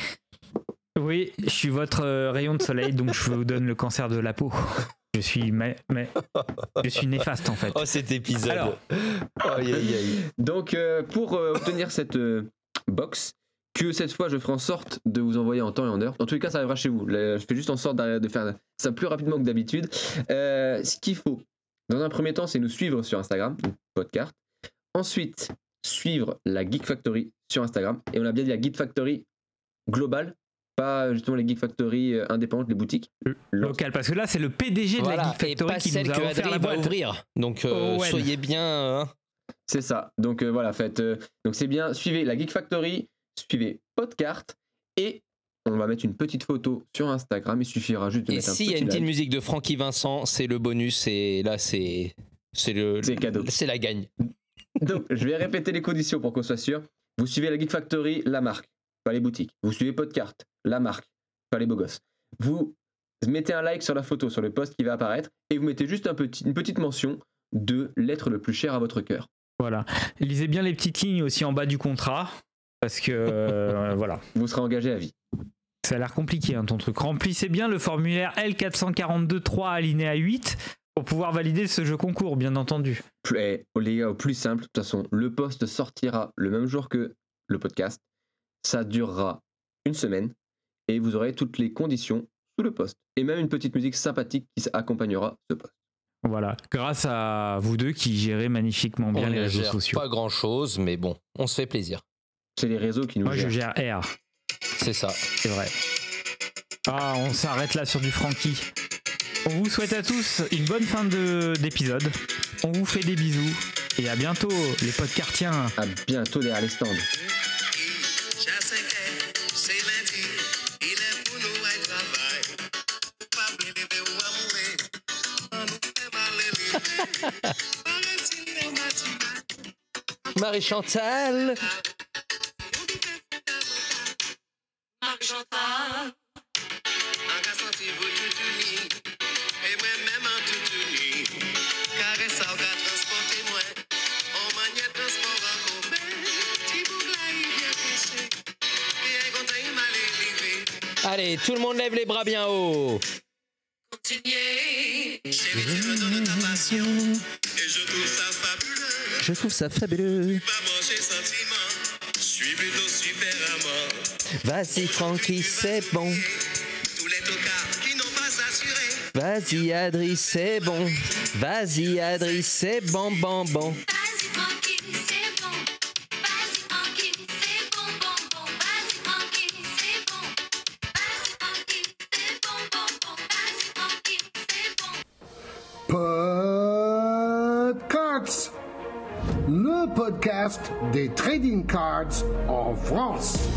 Oui, je suis votre euh, rayon de soleil, donc je vous donne le cancer de la peau. Je suis, mais, mais- je suis néfaste en fait. Oh, cet épisode. Alors. Aïe, aïe, aïe. Donc, euh, pour euh, obtenir cette euh, box, que cette fois je ferai en sorte de vous envoyer en temps et en heure. En tous les cas, ça arrivera chez vous. Là, je fais juste en sorte de faire ça plus rapidement que d'habitude. Euh, ce qu'il faut, dans un premier temps, c'est nous suivre sur Instagram, donc podcast. Ensuite, suivre la Geek Factory sur Instagram. Et on a bien dit la Geek Factory globale, pas justement les Geek Factory euh, indépendantes, les boutiques. Local, parce que là, c'est le PDG de la Geek et Factory pas qui celle nous a que offert va ouvrir. Donc, euh, Owen. soyez bien. hein. C'est ça. Donc euh, voilà, faites. euh, donc c'est bien. Suivez la Geek Factory, suivez Podcart et on va mettre une petite photo sur Instagram. Il suffira juste de Et mettre un s'il y a petit une petite like. musique de Francky Vincent, c'est le bonus et là c'est c'est le C'est cadeau. c'est la gagne. Donc je vais répéter les conditions pour qu'on soit sûr. Vous suivez la Geek Factory, la marque, pas les boutiques. Vous suivez Podcart, la marque, pas les beaux gosses. Vous mettez un like sur la photo, sur le post qui va apparaître et vous mettez juste un petit, une petite mention de l'être le plus cher à votre cœur. Voilà. Lisez bien les petites lignes aussi en bas du contrat. Parce que euh, voilà, Vous serez engagé à vie. Ça a l'air compliqué hein, ton truc. Remplissez bien le formulaire L442.3 alinéa 8 pour pouvoir valider ce jeu concours, bien entendu. Plus- eh, les gars, au plus simple, de toute façon, le post sortira le même jour que le podcast. Ça durera une semaine et vous aurez toutes les conditions sous le post. Et même une petite musique sympathique qui accompagnera ce post. Voilà, grâce à vous deux qui gérez magnifiquement bien on les réseaux gère sociaux. pas grand chose, mais bon, on se fait plaisir. C'est les réseaux qui nous Moi, je gère R, C'est ça. c'est vrai. Ah, on s'arrête là sur du Frankie. On vous souhaite à tous une bonne fin de- d'épisode. On vous fait des bisous et à bientôt, les podcartiens. À bientôt derrière les stands. Já tout le monde lève les bras bien haut. Je trouve ça fabuleux. Vas-y Francky, c'est bon. Vas-y Adri, c'est bon. Vas-y Adri, c'est bon, bon, bon. Des trading cards en France.